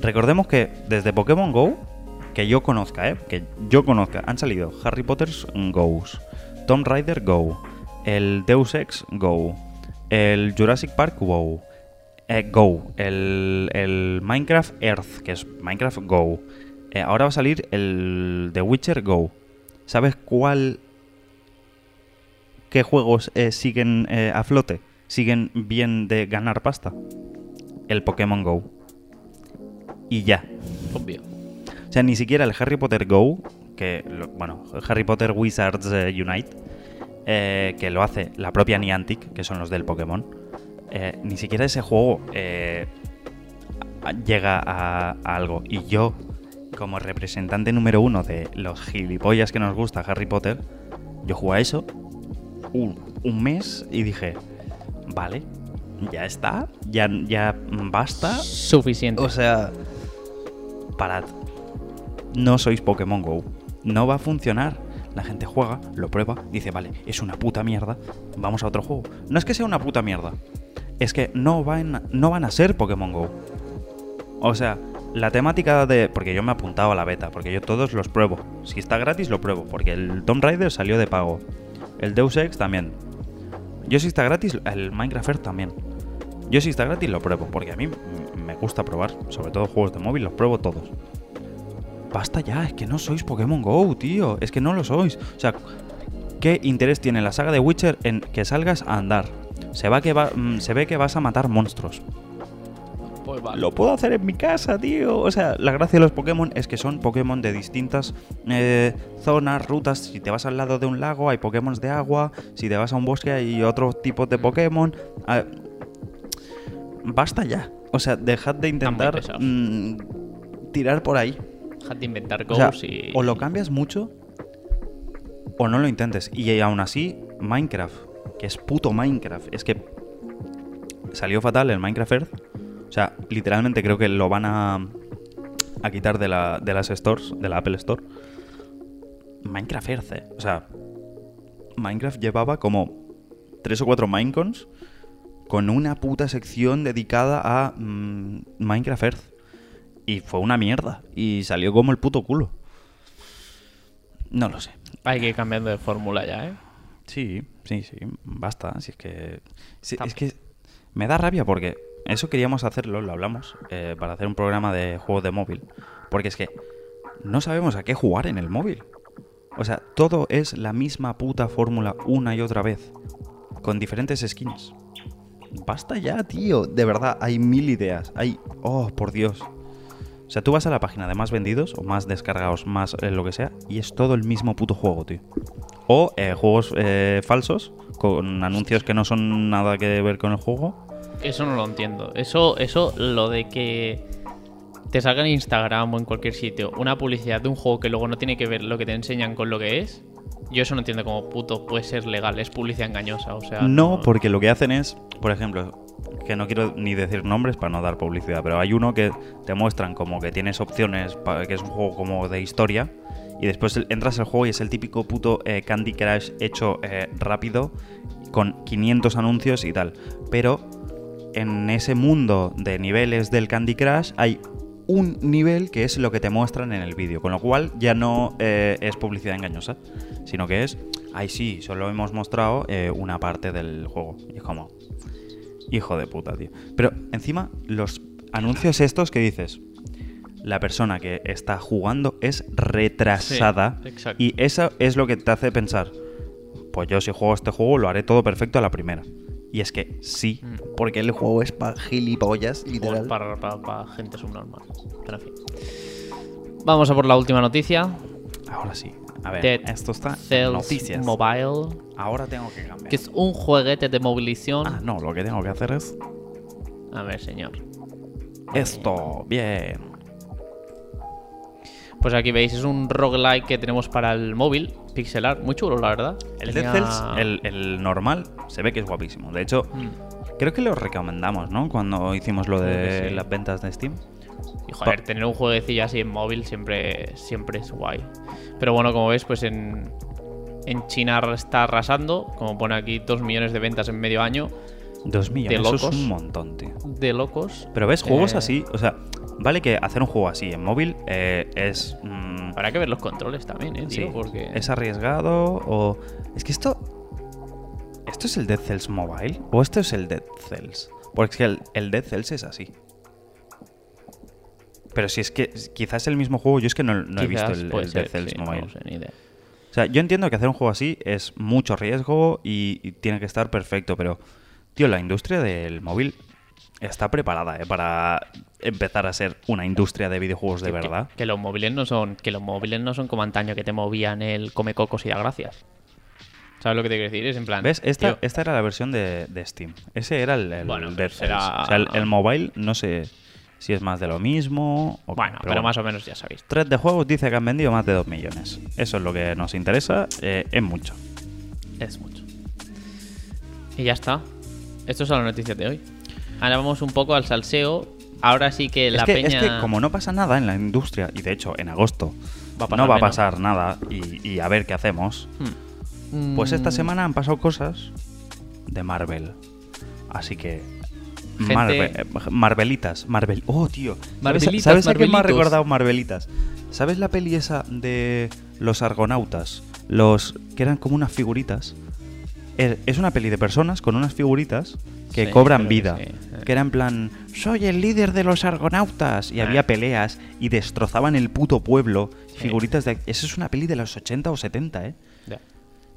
Recordemos que desde Pokémon Go, que yo conozca, ¿eh? que yo conozca, han salido Harry Potter's Go's, Tomb Raider Go, el Deus Ex Go, el Jurassic Park Go, eh, Go, el, el Minecraft Earth, que es Minecraft Go. Eh, ahora va a salir el The Witcher Go. ¿Sabes cuál qué juegos eh, siguen eh, a flote? Siguen bien de ganar pasta. El Pokémon Go. Y ya. Obvio. O sea, ni siquiera el Harry Potter Go, que, lo- bueno, Harry Potter Wizards Unite, que lo hace la propia Niantic, que son los del Pokémon, eh, ni siquiera ese juego eh, llega a, a algo. Y yo, como representante número uno de los gilipollas que nos gusta Harry Potter, yo jugué a eso un, un mes y dije, Vale, ya está, ya, ya basta. Suficiente. O sea, parad. No sois Pokémon Go. No va a funcionar. La gente juega, lo prueba, dice, vale, es una puta mierda, vamos a otro juego. No es que sea una puta mierda, es que no van, no van a ser Pokémon Go. O sea, la temática de... Porque yo me he apuntado a la beta, porque yo todos los pruebo. Si está gratis, lo pruebo, porque el Tomb Raider salió de pago. El Deus Ex también. Yo si está gratis, el Minecraft Earth también. Yo si está gratis, lo pruebo, porque a mí me gusta probar. Sobre todo juegos de móvil, los pruebo todos. Basta ya, es que no sois Pokémon Go, tío. Es que no lo sois. O sea, ¿qué interés tiene la saga de Witcher en que salgas a andar? Se, va que va, mm, se ve que vas a matar monstruos. Pues vale. Lo puedo hacer en mi casa, tío. O sea, la gracia de los Pokémon es que son Pokémon de distintas eh, zonas, rutas. Si te vas al lado de un lago, hay Pokémon de agua. Si te vas a un bosque, hay otros tipos de Pokémon. Ah, basta ya. O sea, dejad de intentar mm, tirar por ahí. Dejad de inventar O sea, goals y. o lo cambias mucho o no lo intentes. Y aún así, Minecraft, que es puto Minecraft, es que salió fatal el Minecraft Earth. O sea, literalmente creo que lo van a, a quitar de, la, de las stores, de la Apple Store. Minecraft Earth, eh. O sea, Minecraft llevaba como tres o cuatro Minecons con una puta sección dedicada a mm, Minecraft Earth. Y fue una mierda. Y salió como el puto culo. No lo sé. Hay que ir cambiando de fórmula ya, ¿eh? Sí, sí, sí. Basta. Si es que. si- es que me da rabia porque eso queríamos hacerlo, lo hablamos, eh, para hacer un programa de juegos de móvil. Porque es que no sabemos a qué jugar en el móvil. O sea, todo es la misma puta fórmula una y otra vez. Con diferentes skins. Basta ya, tío. De verdad, hay mil ideas. Hay. Oh, por Dios. O sea, tú vas a la página de más vendidos o más descargados, más eh, lo que sea, y es todo el mismo puto juego, tío. O eh, juegos eh, falsos con anuncios que no son nada que ver con el juego. Eso no lo entiendo. Eso, eso, lo de que te salga en Instagram o en cualquier sitio una publicidad de un juego que luego no tiene que ver lo que te enseñan con lo que es. Yo eso no entiendo cómo puto puede ser legal. Es publicidad engañosa, o sea. No, porque lo que hacen es, por ejemplo, que no quiero ni decir nombres para no dar publicidad, pero hay uno que te muestran como que tienes opciones, para que es un juego como de historia, y después entras al juego y es el típico puto eh, Candy Crush hecho eh, rápido, con 500 anuncios y tal. Pero en ese mundo de niveles del Candy Crush hay un nivel que es lo que te muestran en el vídeo, con lo cual ya no eh, es publicidad engañosa, sino que es, ay sí, solo hemos mostrado una parte del juego. Y es como, hijo de puta, tío. Pero encima, los anuncios estos que dices, la persona que está jugando es retrasada Sí, y eso es lo que te hace pensar, pues yo si juego este juego lo haré todo perfecto a la primera. Y es que sí, Mm. Porque el juego es para gilipollas, literal. Para, para- para gente subnormal. Pero en fin. Vamos a por la última noticia. ahora sí. A ver, Dead esto está Cells noticias. Mobile. Ahora tengo que cambiar. Que es un jueguete de movilización. Ah, no, lo que tengo que hacer es A ver, señor. esto. Bien. Pues aquí veis, es un roguelike que tenemos para el móvil, pixel art, muy chulo, la verdad. El Dead Tenía- Cells, el, el normal, se ve que es guapísimo. De hecho, Mm. creo que lo recomendamos, ¿no? Cuando hicimos lo de sí. las ventas de Steam. Y joder, tener un jueguecillo así en móvil siempre, siempre es guay. Pero bueno, como ves, pues en, en China está arrasando, como pone aquí, 2 millones de ventas en medio año, Dos millones, De eso es locos. un montón, tío. de locos. Pero ves, juegos Eh, así, o sea, vale que hacer un juego así en móvil eh, es. mm, Habrá que ver los controles también, ¿eh, tío? sí, Porque... es arriesgado o. Es que esto. ¿Esto es el Dead Cells Mobile? ¿O esto es el Dead Cells? Porque es que el, el Dead Cells es así. Pero si es que quizás es el mismo juego, yo es que no, no he visto el, Dead Cells sí, no Mobile. lo sé, ni idea. O sea, yo entiendo que hacer un juego así es mucho riesgo y, y tiene que estar perfecto, pero, tío, la industria del móvil está preparada ¿eh? para empezar a ser una industria de videojuegos de Que- verdad. Que, los móviles no son que los móviles no son como antaño que te movían el come cocos y da gracias. ¿Sabes lo que te quiero decir? Es en plan. ¿Ves? Esta, tío, esta era la versión de, de Steam. Ese era el, el Bueno. O sea, el, el mobile no sé si es más de lo mismo o bueno, pero, más o menos ya sabéis. 3 de juegos dice que han vendido más de 2 millones. Eso es lo que nos interesa. eh, es mucho. Es mucho. Y ya está. Estas son las noticias de hoy. Ahora vamos un poco al salseo. Ahora sí que la es, que, peña. es que como no pasa nada en la industria, y de hecho en agosto Va no va a menos. pasar nada, y, y a ver qué hacemos, Hmm. pues esta Mm, semana han pasado cosas de Marvel. Así que... Gente- Marvel- eh, Marvelitas, Marvel. Oh, tío. ¿Sabes, Marvelitas, ¿sabes a qué me ha recordado Marvelitas? ¿Sabes la peli esa de los argonautas? Los que eran como unas figuritas. Es una peli de personas con unas figuritas que Sí, cobran creo que vida. sí, sí. Que era en plan, soy el líder de los argonautas. Y Ah. había peleas y destrozaban el puto pueblo. Figuritas de... Esa es una peli de los 80 o 70, ¿eh? Ya.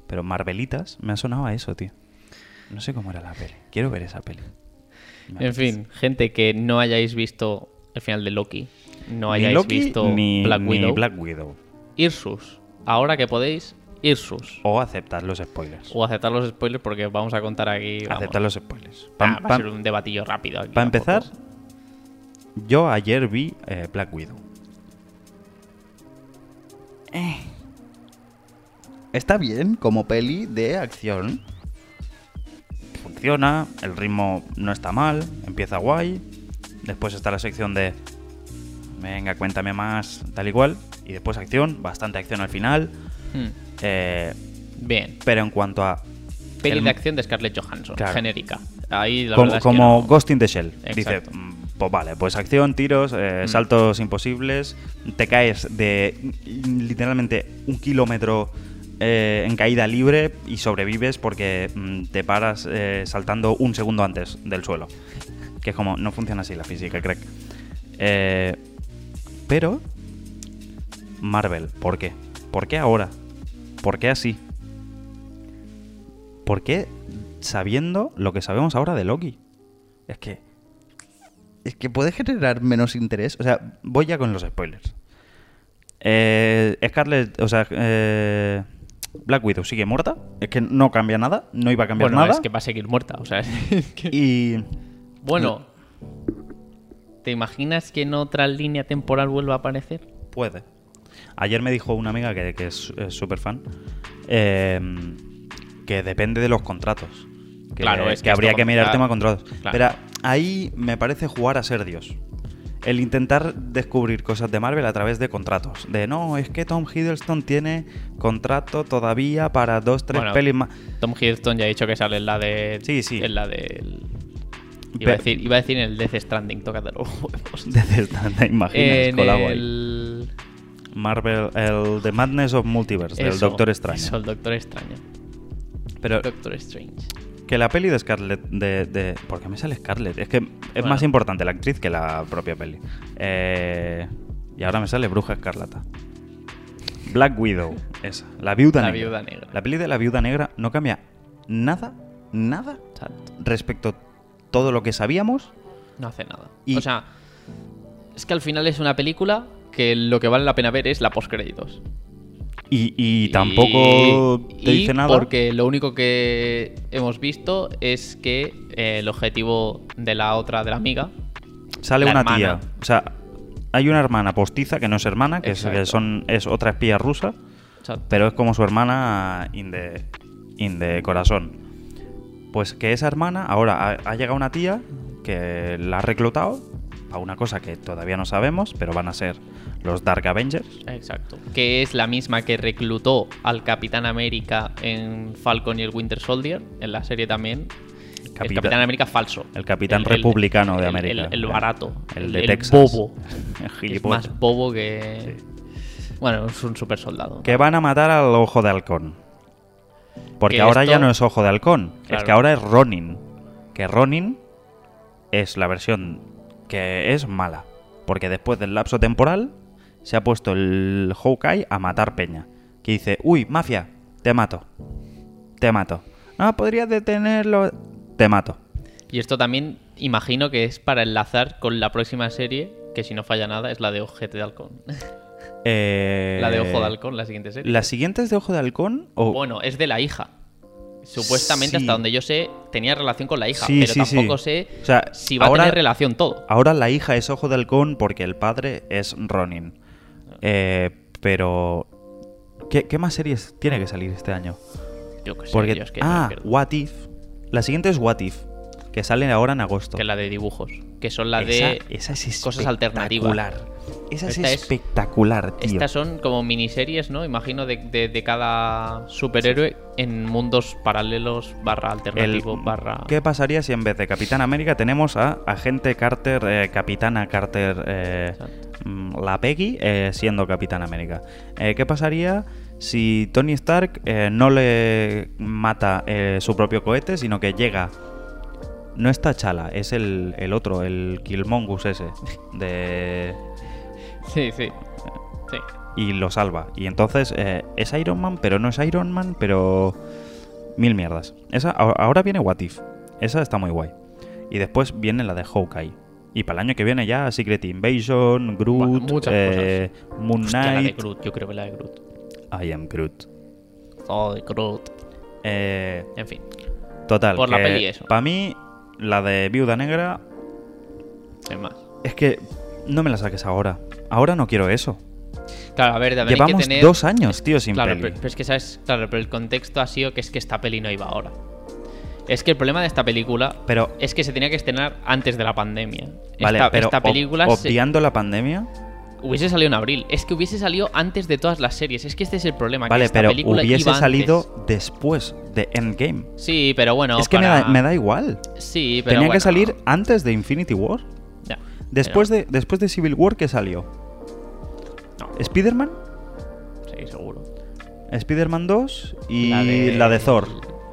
Pero Marvelitas me ha sonado a eso, tío. No sé cómo era la peli. Quiero ver esa peli. Me En fin, gente que no hayáis visto el final de Loki, no Ni hayáis Loki visto ni, Black ni Widow, Black Widow. Irsus. Ahora que podéis, Irsus. O aceptar los spoilers. O aceptar los spoilers porque vamos a contar aquí. vamos. aceptar los spoilers. Ah, Pa- va a ser un debatillo rápido. Para empezar, poco. yo ayer vi eh, Black Widow. Está bien como peli de acción. Funciona, el ritmo no está mal, empieza guay. Después está la sección de. Venga, cuéntame más, tal y cual. Y después acción, bastante acción al final. Hmm, Eh, Bien. pero en cuanto a. Peli el- de acción de Scarlett Johansson, Claro. genérica. Ahí la como verdad es que como no- Ghost in the Shell. Dice, Exacto. mm, pues vale, pues acción, tiros, eh, Mm. saltos imposibles, te caes de literalmente un kilómetro eh, en caída libre y sobrevives porque mm, te paras eh, saltando un segundo antes del suelo. Que es como, no funciona así la física, crack. Eh, pero, Marvel, ¿por qué? ¿Por qué ahora? ¿Por qué así? ¿Por qué sabiendo lo que sabemos ahora de Loki? Es que. Es que puede generar menos interés. O sea, voy ya con los spoilers. Eh, Scarlett, o sea, eh, Black Widow sigue muerta. Es que no cambia nada. No iba a cambiar Bueno, nada. es que va a seguir muerta. O sea, es que- Y. Bueno, ¿te imaginas que en otra línea temporal vuelva a aparecer? Puede. Ayer me dijo una amiga que, que es súper fan eh, que depende de los contratos. Que, Claro, es que que habría que mirar complica- tema contratos. Claro. Pero ahí me parece jugar a ser Dios. El intentar descubrir cosas de Marvel a través de contratos. De no, es que Tom Hiddleston tiene contrato todavía para dos, tres Bueno, pelis más. Tom Hiddleston ya ha dicho que sale en la de. Sí, sí. En la de. Iba, a decir, iba a decir en el Death Stranding, tócate los huevos. Desde ¿Te imaginas? en Colabo ahí. El. Marvel, el The Madness of Multiverse, del Doctor Extraño. Eso, el Doctor Extraño. Pero Doctor Strange. Que la peli de Scarlett, de, de- ¿Por qué me sale Scarlett? Es que es Bueno. más importante la actriz que la propia peli. Eh, y ahora me sale Bruja Escarlata. Black Widow, esa. La Viuda La Negra. Viuda Negra. La peli de la Viuda Negra no cambia nada, nada Exacto. respecto a todo lo que sabíamos. No hace nada. Y- O sea, es que al final es una película que lo que vale la pena ver es la postcréditos. Y, y tampoco te y dice nada. Porque lo único que hemos visto es que eh, el objetivo de la otra, de la amiga, Sale la una hermana. tía. O sea, hay una hermana postiza que no es hermana, que, es, que son, es otra espía rusa. pero es como su hermana in corazón. Pues que esa hermana, ahora ha, ha llegado una tía que la ha reclutado a una cosa que todavía no sabemos, pero van a ser los Dark Avengers. exacto. Que es la misma que reclutó al Capitán América en Falcon y el Winter Soldier, en la serie también. el Capitán- Capitán América falso. el Capitán Republicano de América. El, el barato. El de Texas. bobo. El Es más bobo que. Bueno, es un super soldado. Que van a matar al Ojo de Halcón. Porque Que ahora ya no es Ojo de Halcón, es que ahora es Ronin. Que Ronin es la versión que es mala. Porque después del lapso temporal se ha puesto el Hawkeye a matar peña. Que dice, uy, mafia, te mato. Te mato. Ah, podrías detenerlo. Te mato. Y esto también imagino que es para enlazar con la próxima serie, que si no falla nada es la de Ojete de Halcón. Eh, la de Ojo de Halcón, la siguiente serie. ¿La siguiente es de Ojo de Halcón? O... Bueno, es de la hija. Supuestamente, Sí. hasta donde yo sé, tenía relación con la hija, Sí, pero sí, tampoco sé O sea, si va ahora- a tener relación todo. Ahora la hija es Ojo de Halcón porque el padre es Ronin. Eh, pero... ¿qué, qué más series tiene que salir este año? Yo qué sé, Porque... que ah. What If. La siguiente es What If. Que sale ahora en agosto. Que es la de dibujos. Que son la esa, de esa es cosas alternativas. espectacular. Esa es Esta es- espectacular, tío. Estas son como miniseries, ¿no? Imagino de, de- de cada superhéroe en mundos paralelos, barra El- alternativo, barra... ¿Qué pasaría si en vez de Capitán América tenemos a Agente Carter, eh, Capitana Carter, eh, mm, la Peggy, eh, siendo Capitán América? Eh, ¿Qué pasaría si Tony Stark eh, no le mata eh, su propio cohete, sino que llega... No está Chala, es el, el otro, el Killmongus ese, de... Sí, sí. Sí. y lo salva. Y entonces eh, es Iron Man, pero no es Iron Man, pero mil mierdas. Esa ahora viene What If. Esa está muy guay. Y después viene la de Hawkeye. Y para el año que viene ya Secret Invasion, Groot, Bueno, muchas eh, Moon Hostia, la de Knight. Groot, yo creo que la de Groot. I am Groot. Oh, de Groot. Eh, En fin. total. Por la peli eso. Para mí, la de Viuda Negra Sin más. es que no me la saques ahora. Ahora no quiero eso. Claro, a ver, hay Llevamos que tener... dos años, tío, sin Claro, peli. pero, pero es que sabes, claro, pero el contexto ha sido que es que esta peli no iba ahora. Es que el problema de esta película Pero es que se tenía que estrenar antes de la pandemia. Vale, esta, pero esta ob- película se- obviando la pandemia, hubiese salido en abril. Es que hubiese salido antes de todas las series. Es que este es el problema. que vale, esta pero película hubiese iba antes. salido después de Endgame. Sí, pero bueno. es que me, da, me da igual. Sí, pero Tenía bueno, que salir antes de Infinity War. ya, Después de, después de Civil War, ¿qué salió? pero- ¿Spider-Man? no, sí, seguro. Spider-Man 2 y La la de- de, Thor.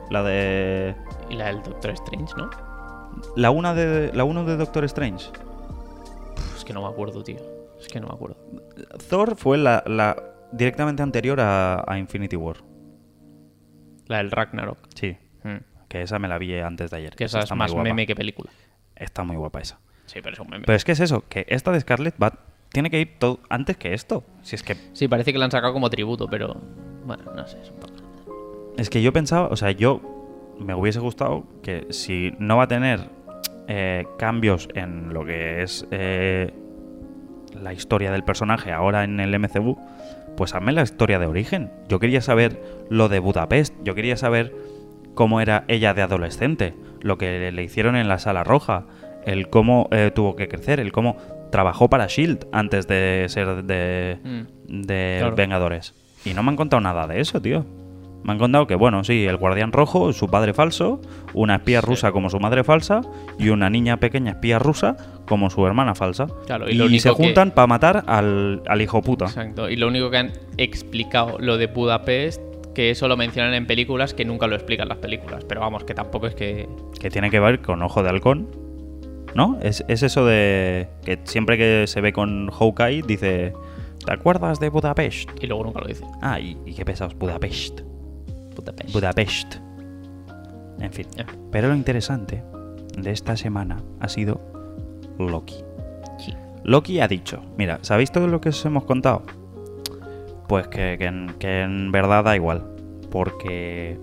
La de. Y la del Doctor Strange, ¿no? La 1 de, la uno de Doctor Strange. Pff, es que no me acuerdo, tío. Es que no me acuerdo. Thor fue la, la directamente anterior a, a Infinity War. La del Ragnarok. Sí, Mm. que esa me la vi antes de ayer. Que esa es más guapa. meme que película. Está muy guapa esa. Sí, pero es un meme. Pero es que es eso, que esta de Scarlett va, tiene que ir todo antes que esto. Si es que Sí, parece que la han sacado como tributo, pero. Bueno, no sé, es un poco. Es que yo pensaba, o sea, yo me hubiese gustado que si no va a tener eh, cambios en lo que es eh, la historia del personaje ahora en el MCU, pues hazme la historia de origen. Yo quería saber lo de Budapest, yo quería saber cómo era ella de adolescente, lo que le hicieron en la sala roja, el cómo eh, tuvo que crecer, el cómo trabajó para Shield antes de ser de, Mm. de Claro. Vengadores. Y no me han contado nada de eso, tío. Me han contado que, bueno, sí, el guardián rojo, su padre falso, una espía rusa como su madre falsa y una niña pequeña espía rusa como su hermana falsa. Claro, y y lo único se que- juntan para matar al, al hijo puta. Exacto. Y lo único que han explicado lo de Budapest, que eso lo mencionan en películas, que nunca lo explican las películas. Pero vamos, que tampoco es que. Que tiene que ver con Ojo de Halcón. ¿No? Es, es eso de que siempre que se ve con Hawkeye dice, ¿te acuerdas de Budapest? Y luego nunca lo dice. Ah, y, y qué pesados, Budapest. Budapest. Budapest. En fin. Pero lo interesante de esta semana ha sido Loki. sí. Loki ha dicho, mira, ¿sabéis todo lo que os hemos contado? Pues que, que en, que en verdad da igual, porque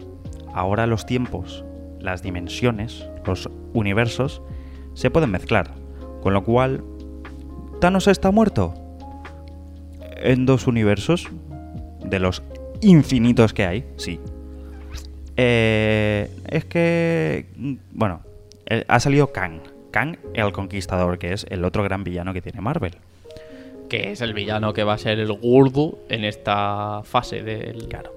ahora los tiempos, las dimensiones, los universos se pueden mezclar, con lo cual Thanos está muerto en dos universos de los infinitos que hay, sí. Eh, es que, mm, bueno, eh, ha salido Kang, Kang el Conquistador, que es el otro gran villano que tiene Marvel. Que es el villano que va a ser el gordo en esta fase del, Claro.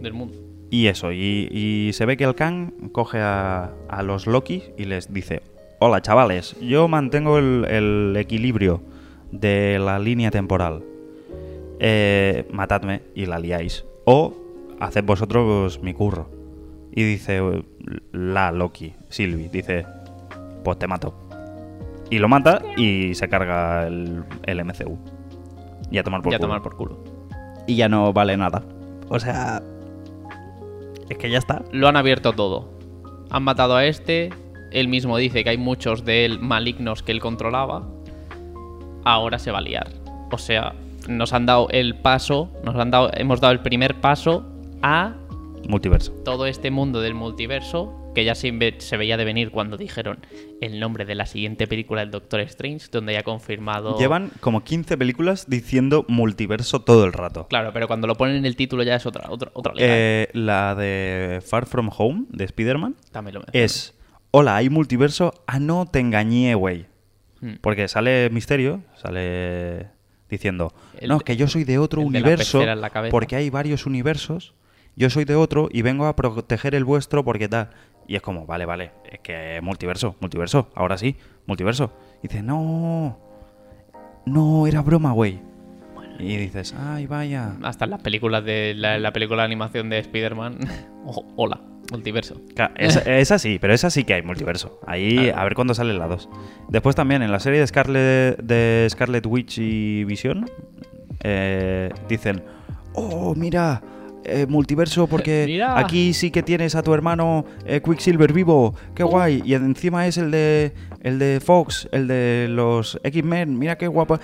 del mundo. Y eso, y, y se ve que el Kang coge a, a los Loki y les dice, hola chavales, yo mantengo el, el equilibrio de la línea temporal. Eh, matadme y la liáis. O haced vosotros mi curro. Y dice la Loki, Sylvie, dice, pues te mato. Y lo mata y se carga el, el MCU. Y a tomar por y a culo. tomar por culo. Y ya no vale nada. O sea... Es que ya está. Lo han abierto todo. Han matado a este. Él mismo dice que hay muchos de él malignos que él controlaba. Ahora se va a liar. O sea, nos han dado el paso, nos han dado, hemos dado el primer paso a Multiverso. todo este mundo del multiverso que ya se, ve- se veía de venir cuando dijeron el nombre de la siguiente película del Doctor Strange, donde ya ha confirmado. Llevan como 15 películas diciendo multiverso todo el rato. Claro, pero cuando lo ponen en el título ya es otra, otra, otra. Eh, la de Far From Home, de Spider-Man, También lo es hola, hay multiverso, ah, no, te engañé, güey. Hmm. Porque sale Misterio, sale diciendo, El no, es que yo soy de otro el de la universo, en la porque hay varios universos, yo soy de otro y vengo a proteger el vuestro porque tal. Y es como, vale, vale, es que multiverso, multiverso, ahora sí, multiverso. Y dice, no, no, era broma, güey. Y dices, ay, vaya. Hasta en las películas de la, la película de animación de Spider-Man. Hola, multiverso. Ca- Esa, esa sí, pero esa sí que hay multiverso. Ahí, Claro. a ver cuándo salen las dos. Después también, en la serie de Scarlet, de Scarlet Witch y Vision, eh, dicen, oh, mira, eh, multiverso porque Mira. aquí sí que tienes a tu hermano eh, Quicksilver vivo, qué guay. Y encima es el de, el de Fox, el de los X-Men, mira qué guapo.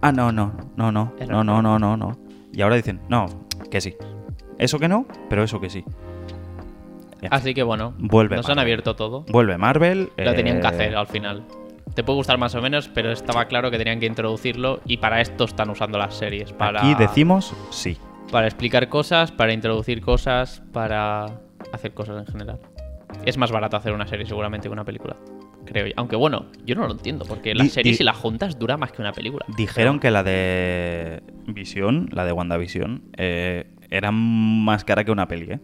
Ah, no, no, no, no, no, no, no, no, no. Y ahora dicen, no, que sí. Eso que no, pero eso que sí. En Así que bueno, Vuelve nos han abierto todo. Vuelve Marvel. Lo tenían que eh, hacer al final. Te puede gustar más o menos, pero estaba claro que tenían que introducirlo y para esto están usando las series. Para, Aquí decimos sí. Para explicar cosas, para introducir cosas, para hacer cosas en general. Es más barato hacer una serie seguramente que una película, creo yo. Aunque bueno, yo no lo entiendo, porque las Di- series di- y las juntas dura más que una película. Dijeron que la de Visión, la de WandaVision, eh, era más cara que una peli, ¿eh?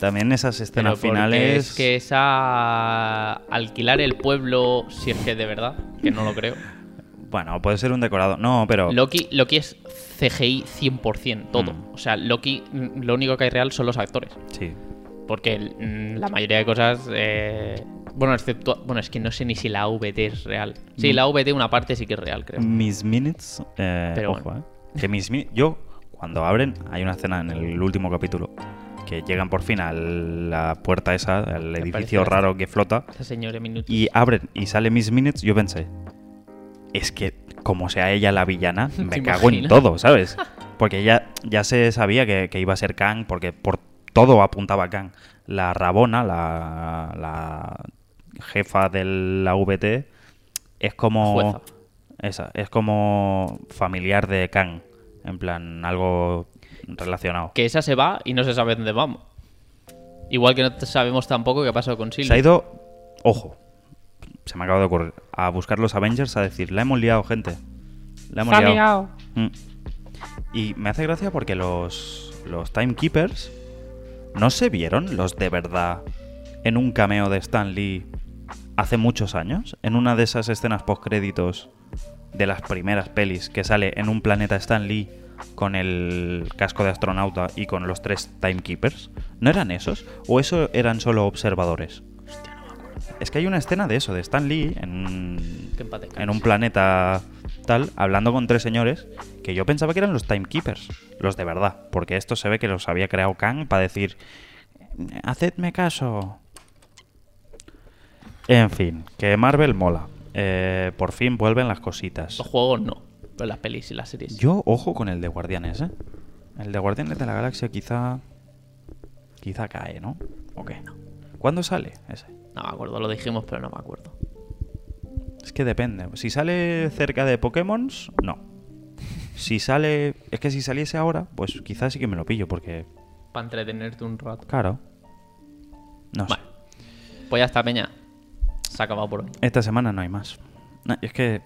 También esas Pero escenas porque finales. Es que esa alquilar el pueblo, si es que de verdad, que no lo creo. Bueno, puede ser un decorado. No, pero. Loki, Loki es CGI 100%, todo. Mm. O sea, Loki, mm, lo único que hay real son los actores. Sí. Porque mm, la mayoría de cosas. eh, bueno, excepto. Bueno, es que no sé ni si la VT es real. Sí, la VT, una parte sí que es real, creo. Miss Minutes. eh, Pero ojo, bueno. ¿eh? Que Miss Min- Yo, cuando abren, hay una escena en el último capítulo. Que llegan por fin a la puerta esa, al edificio raro que flota. Esa señora minutos. y abren y sale Miss Minutes, yo pensé, es que como sea ella la villana, me ¿Te cago en todo, ¿sabes? Porque ya, ya se sabía que, que iba a ser Kang, porque por todo apuntaba a Kang. La Rabona, la, la jefa de la VT, es como... Esa, es como familiar de Kang, en plan, algo relacionado. Que esa se va y no se sabe dónde vamos. Igual que no sabemos tampoco qué pasó con Sylvie. Se ha ido, ojo, se me acaba de ocurrir, a buscar los Avengers a decir, la hemos liado, gente. La hemos liado. liado. Mm. Y me hace gracia porque los, los Timekeepers no se vieron los de verdad en un cameo de Stan Lee hace muchos años, en una de esas escenas postcréditos de las primeras pelis que sale en un planeta Stan Lee con el casco de astronauta y con los tres Timekeepers. ¿No eran esos? ¿O eso eran solo observadores? Es que hay una escena de eso, de Stan Lee en, descanse. en un planeta tal, hablando con tres señores, que yo pensaba que eran los Timekeepers, los de verdad, porque esto se ve que los había creado Kang para decir, hacedme caso. En fin, que Marvel mola. Eh, por fin vuelven las cositas. Los juegos no, pero las pelis y las series. Yo, ojo con el de Guardianes, ¿eh? El de Guardianes de la Galaxia quizá... Quizá cae, ¿no? ¿O qué? ¿Cuándo sale ese? No me acuerdo, lo dijimos, pero no me acuerdo. Es que depende. Si sale cerca de Pokémon, no. Si sale... Es que si saliese ahora, pues quizás sí que me lo pillo, porque... Para entretenerte un rato. Claro. No sé. Vale. Pues ya está, Peña. Se ha acabado por hoy. Esta semana no hay más. No, es que...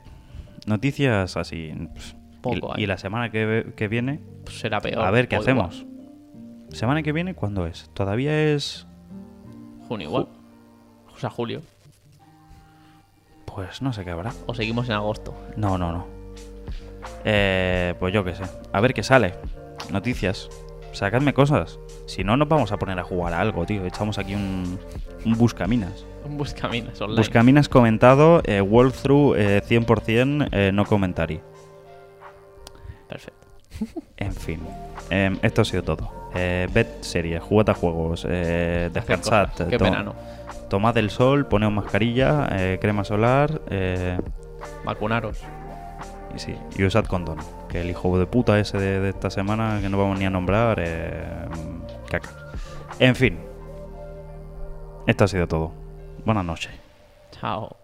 Noticias así... pff, Poco y, hay. y la semana que, que viene... Pues será peor. A ver qué igual. hacemos. ¿Semana que viene cuándo es? Todavía es... Junio igual. O sea, julio. Pues no sé qué habrá. O seguimos en agosto. No, no, no. Eh, pues yo qué sé. A ver qué sale. Noticias. Sacadme cosas. Si no, nos vamos a poner a jugar a algo, tío. Echamos aquí un, un buscaminas. Un buscaminas online. Buscaminas comentado, eh, walkthrough eh, 100% eh, no comentario. Perfecto. En fin. Em, esto ha sido todo. Eh, ved series, jugad a juegos, eh, descansad. Qué pena, ¿no? Tomad el sol, poneos mascarilla, eh, crema solar eh, Vacunaros. y sí, y usad condón. Que el hijo de puta ese de, de esta semana, que no vamos ni a nombrar, eh, caca. En fin. Esto ha sido todo. Buenas noches. Chao.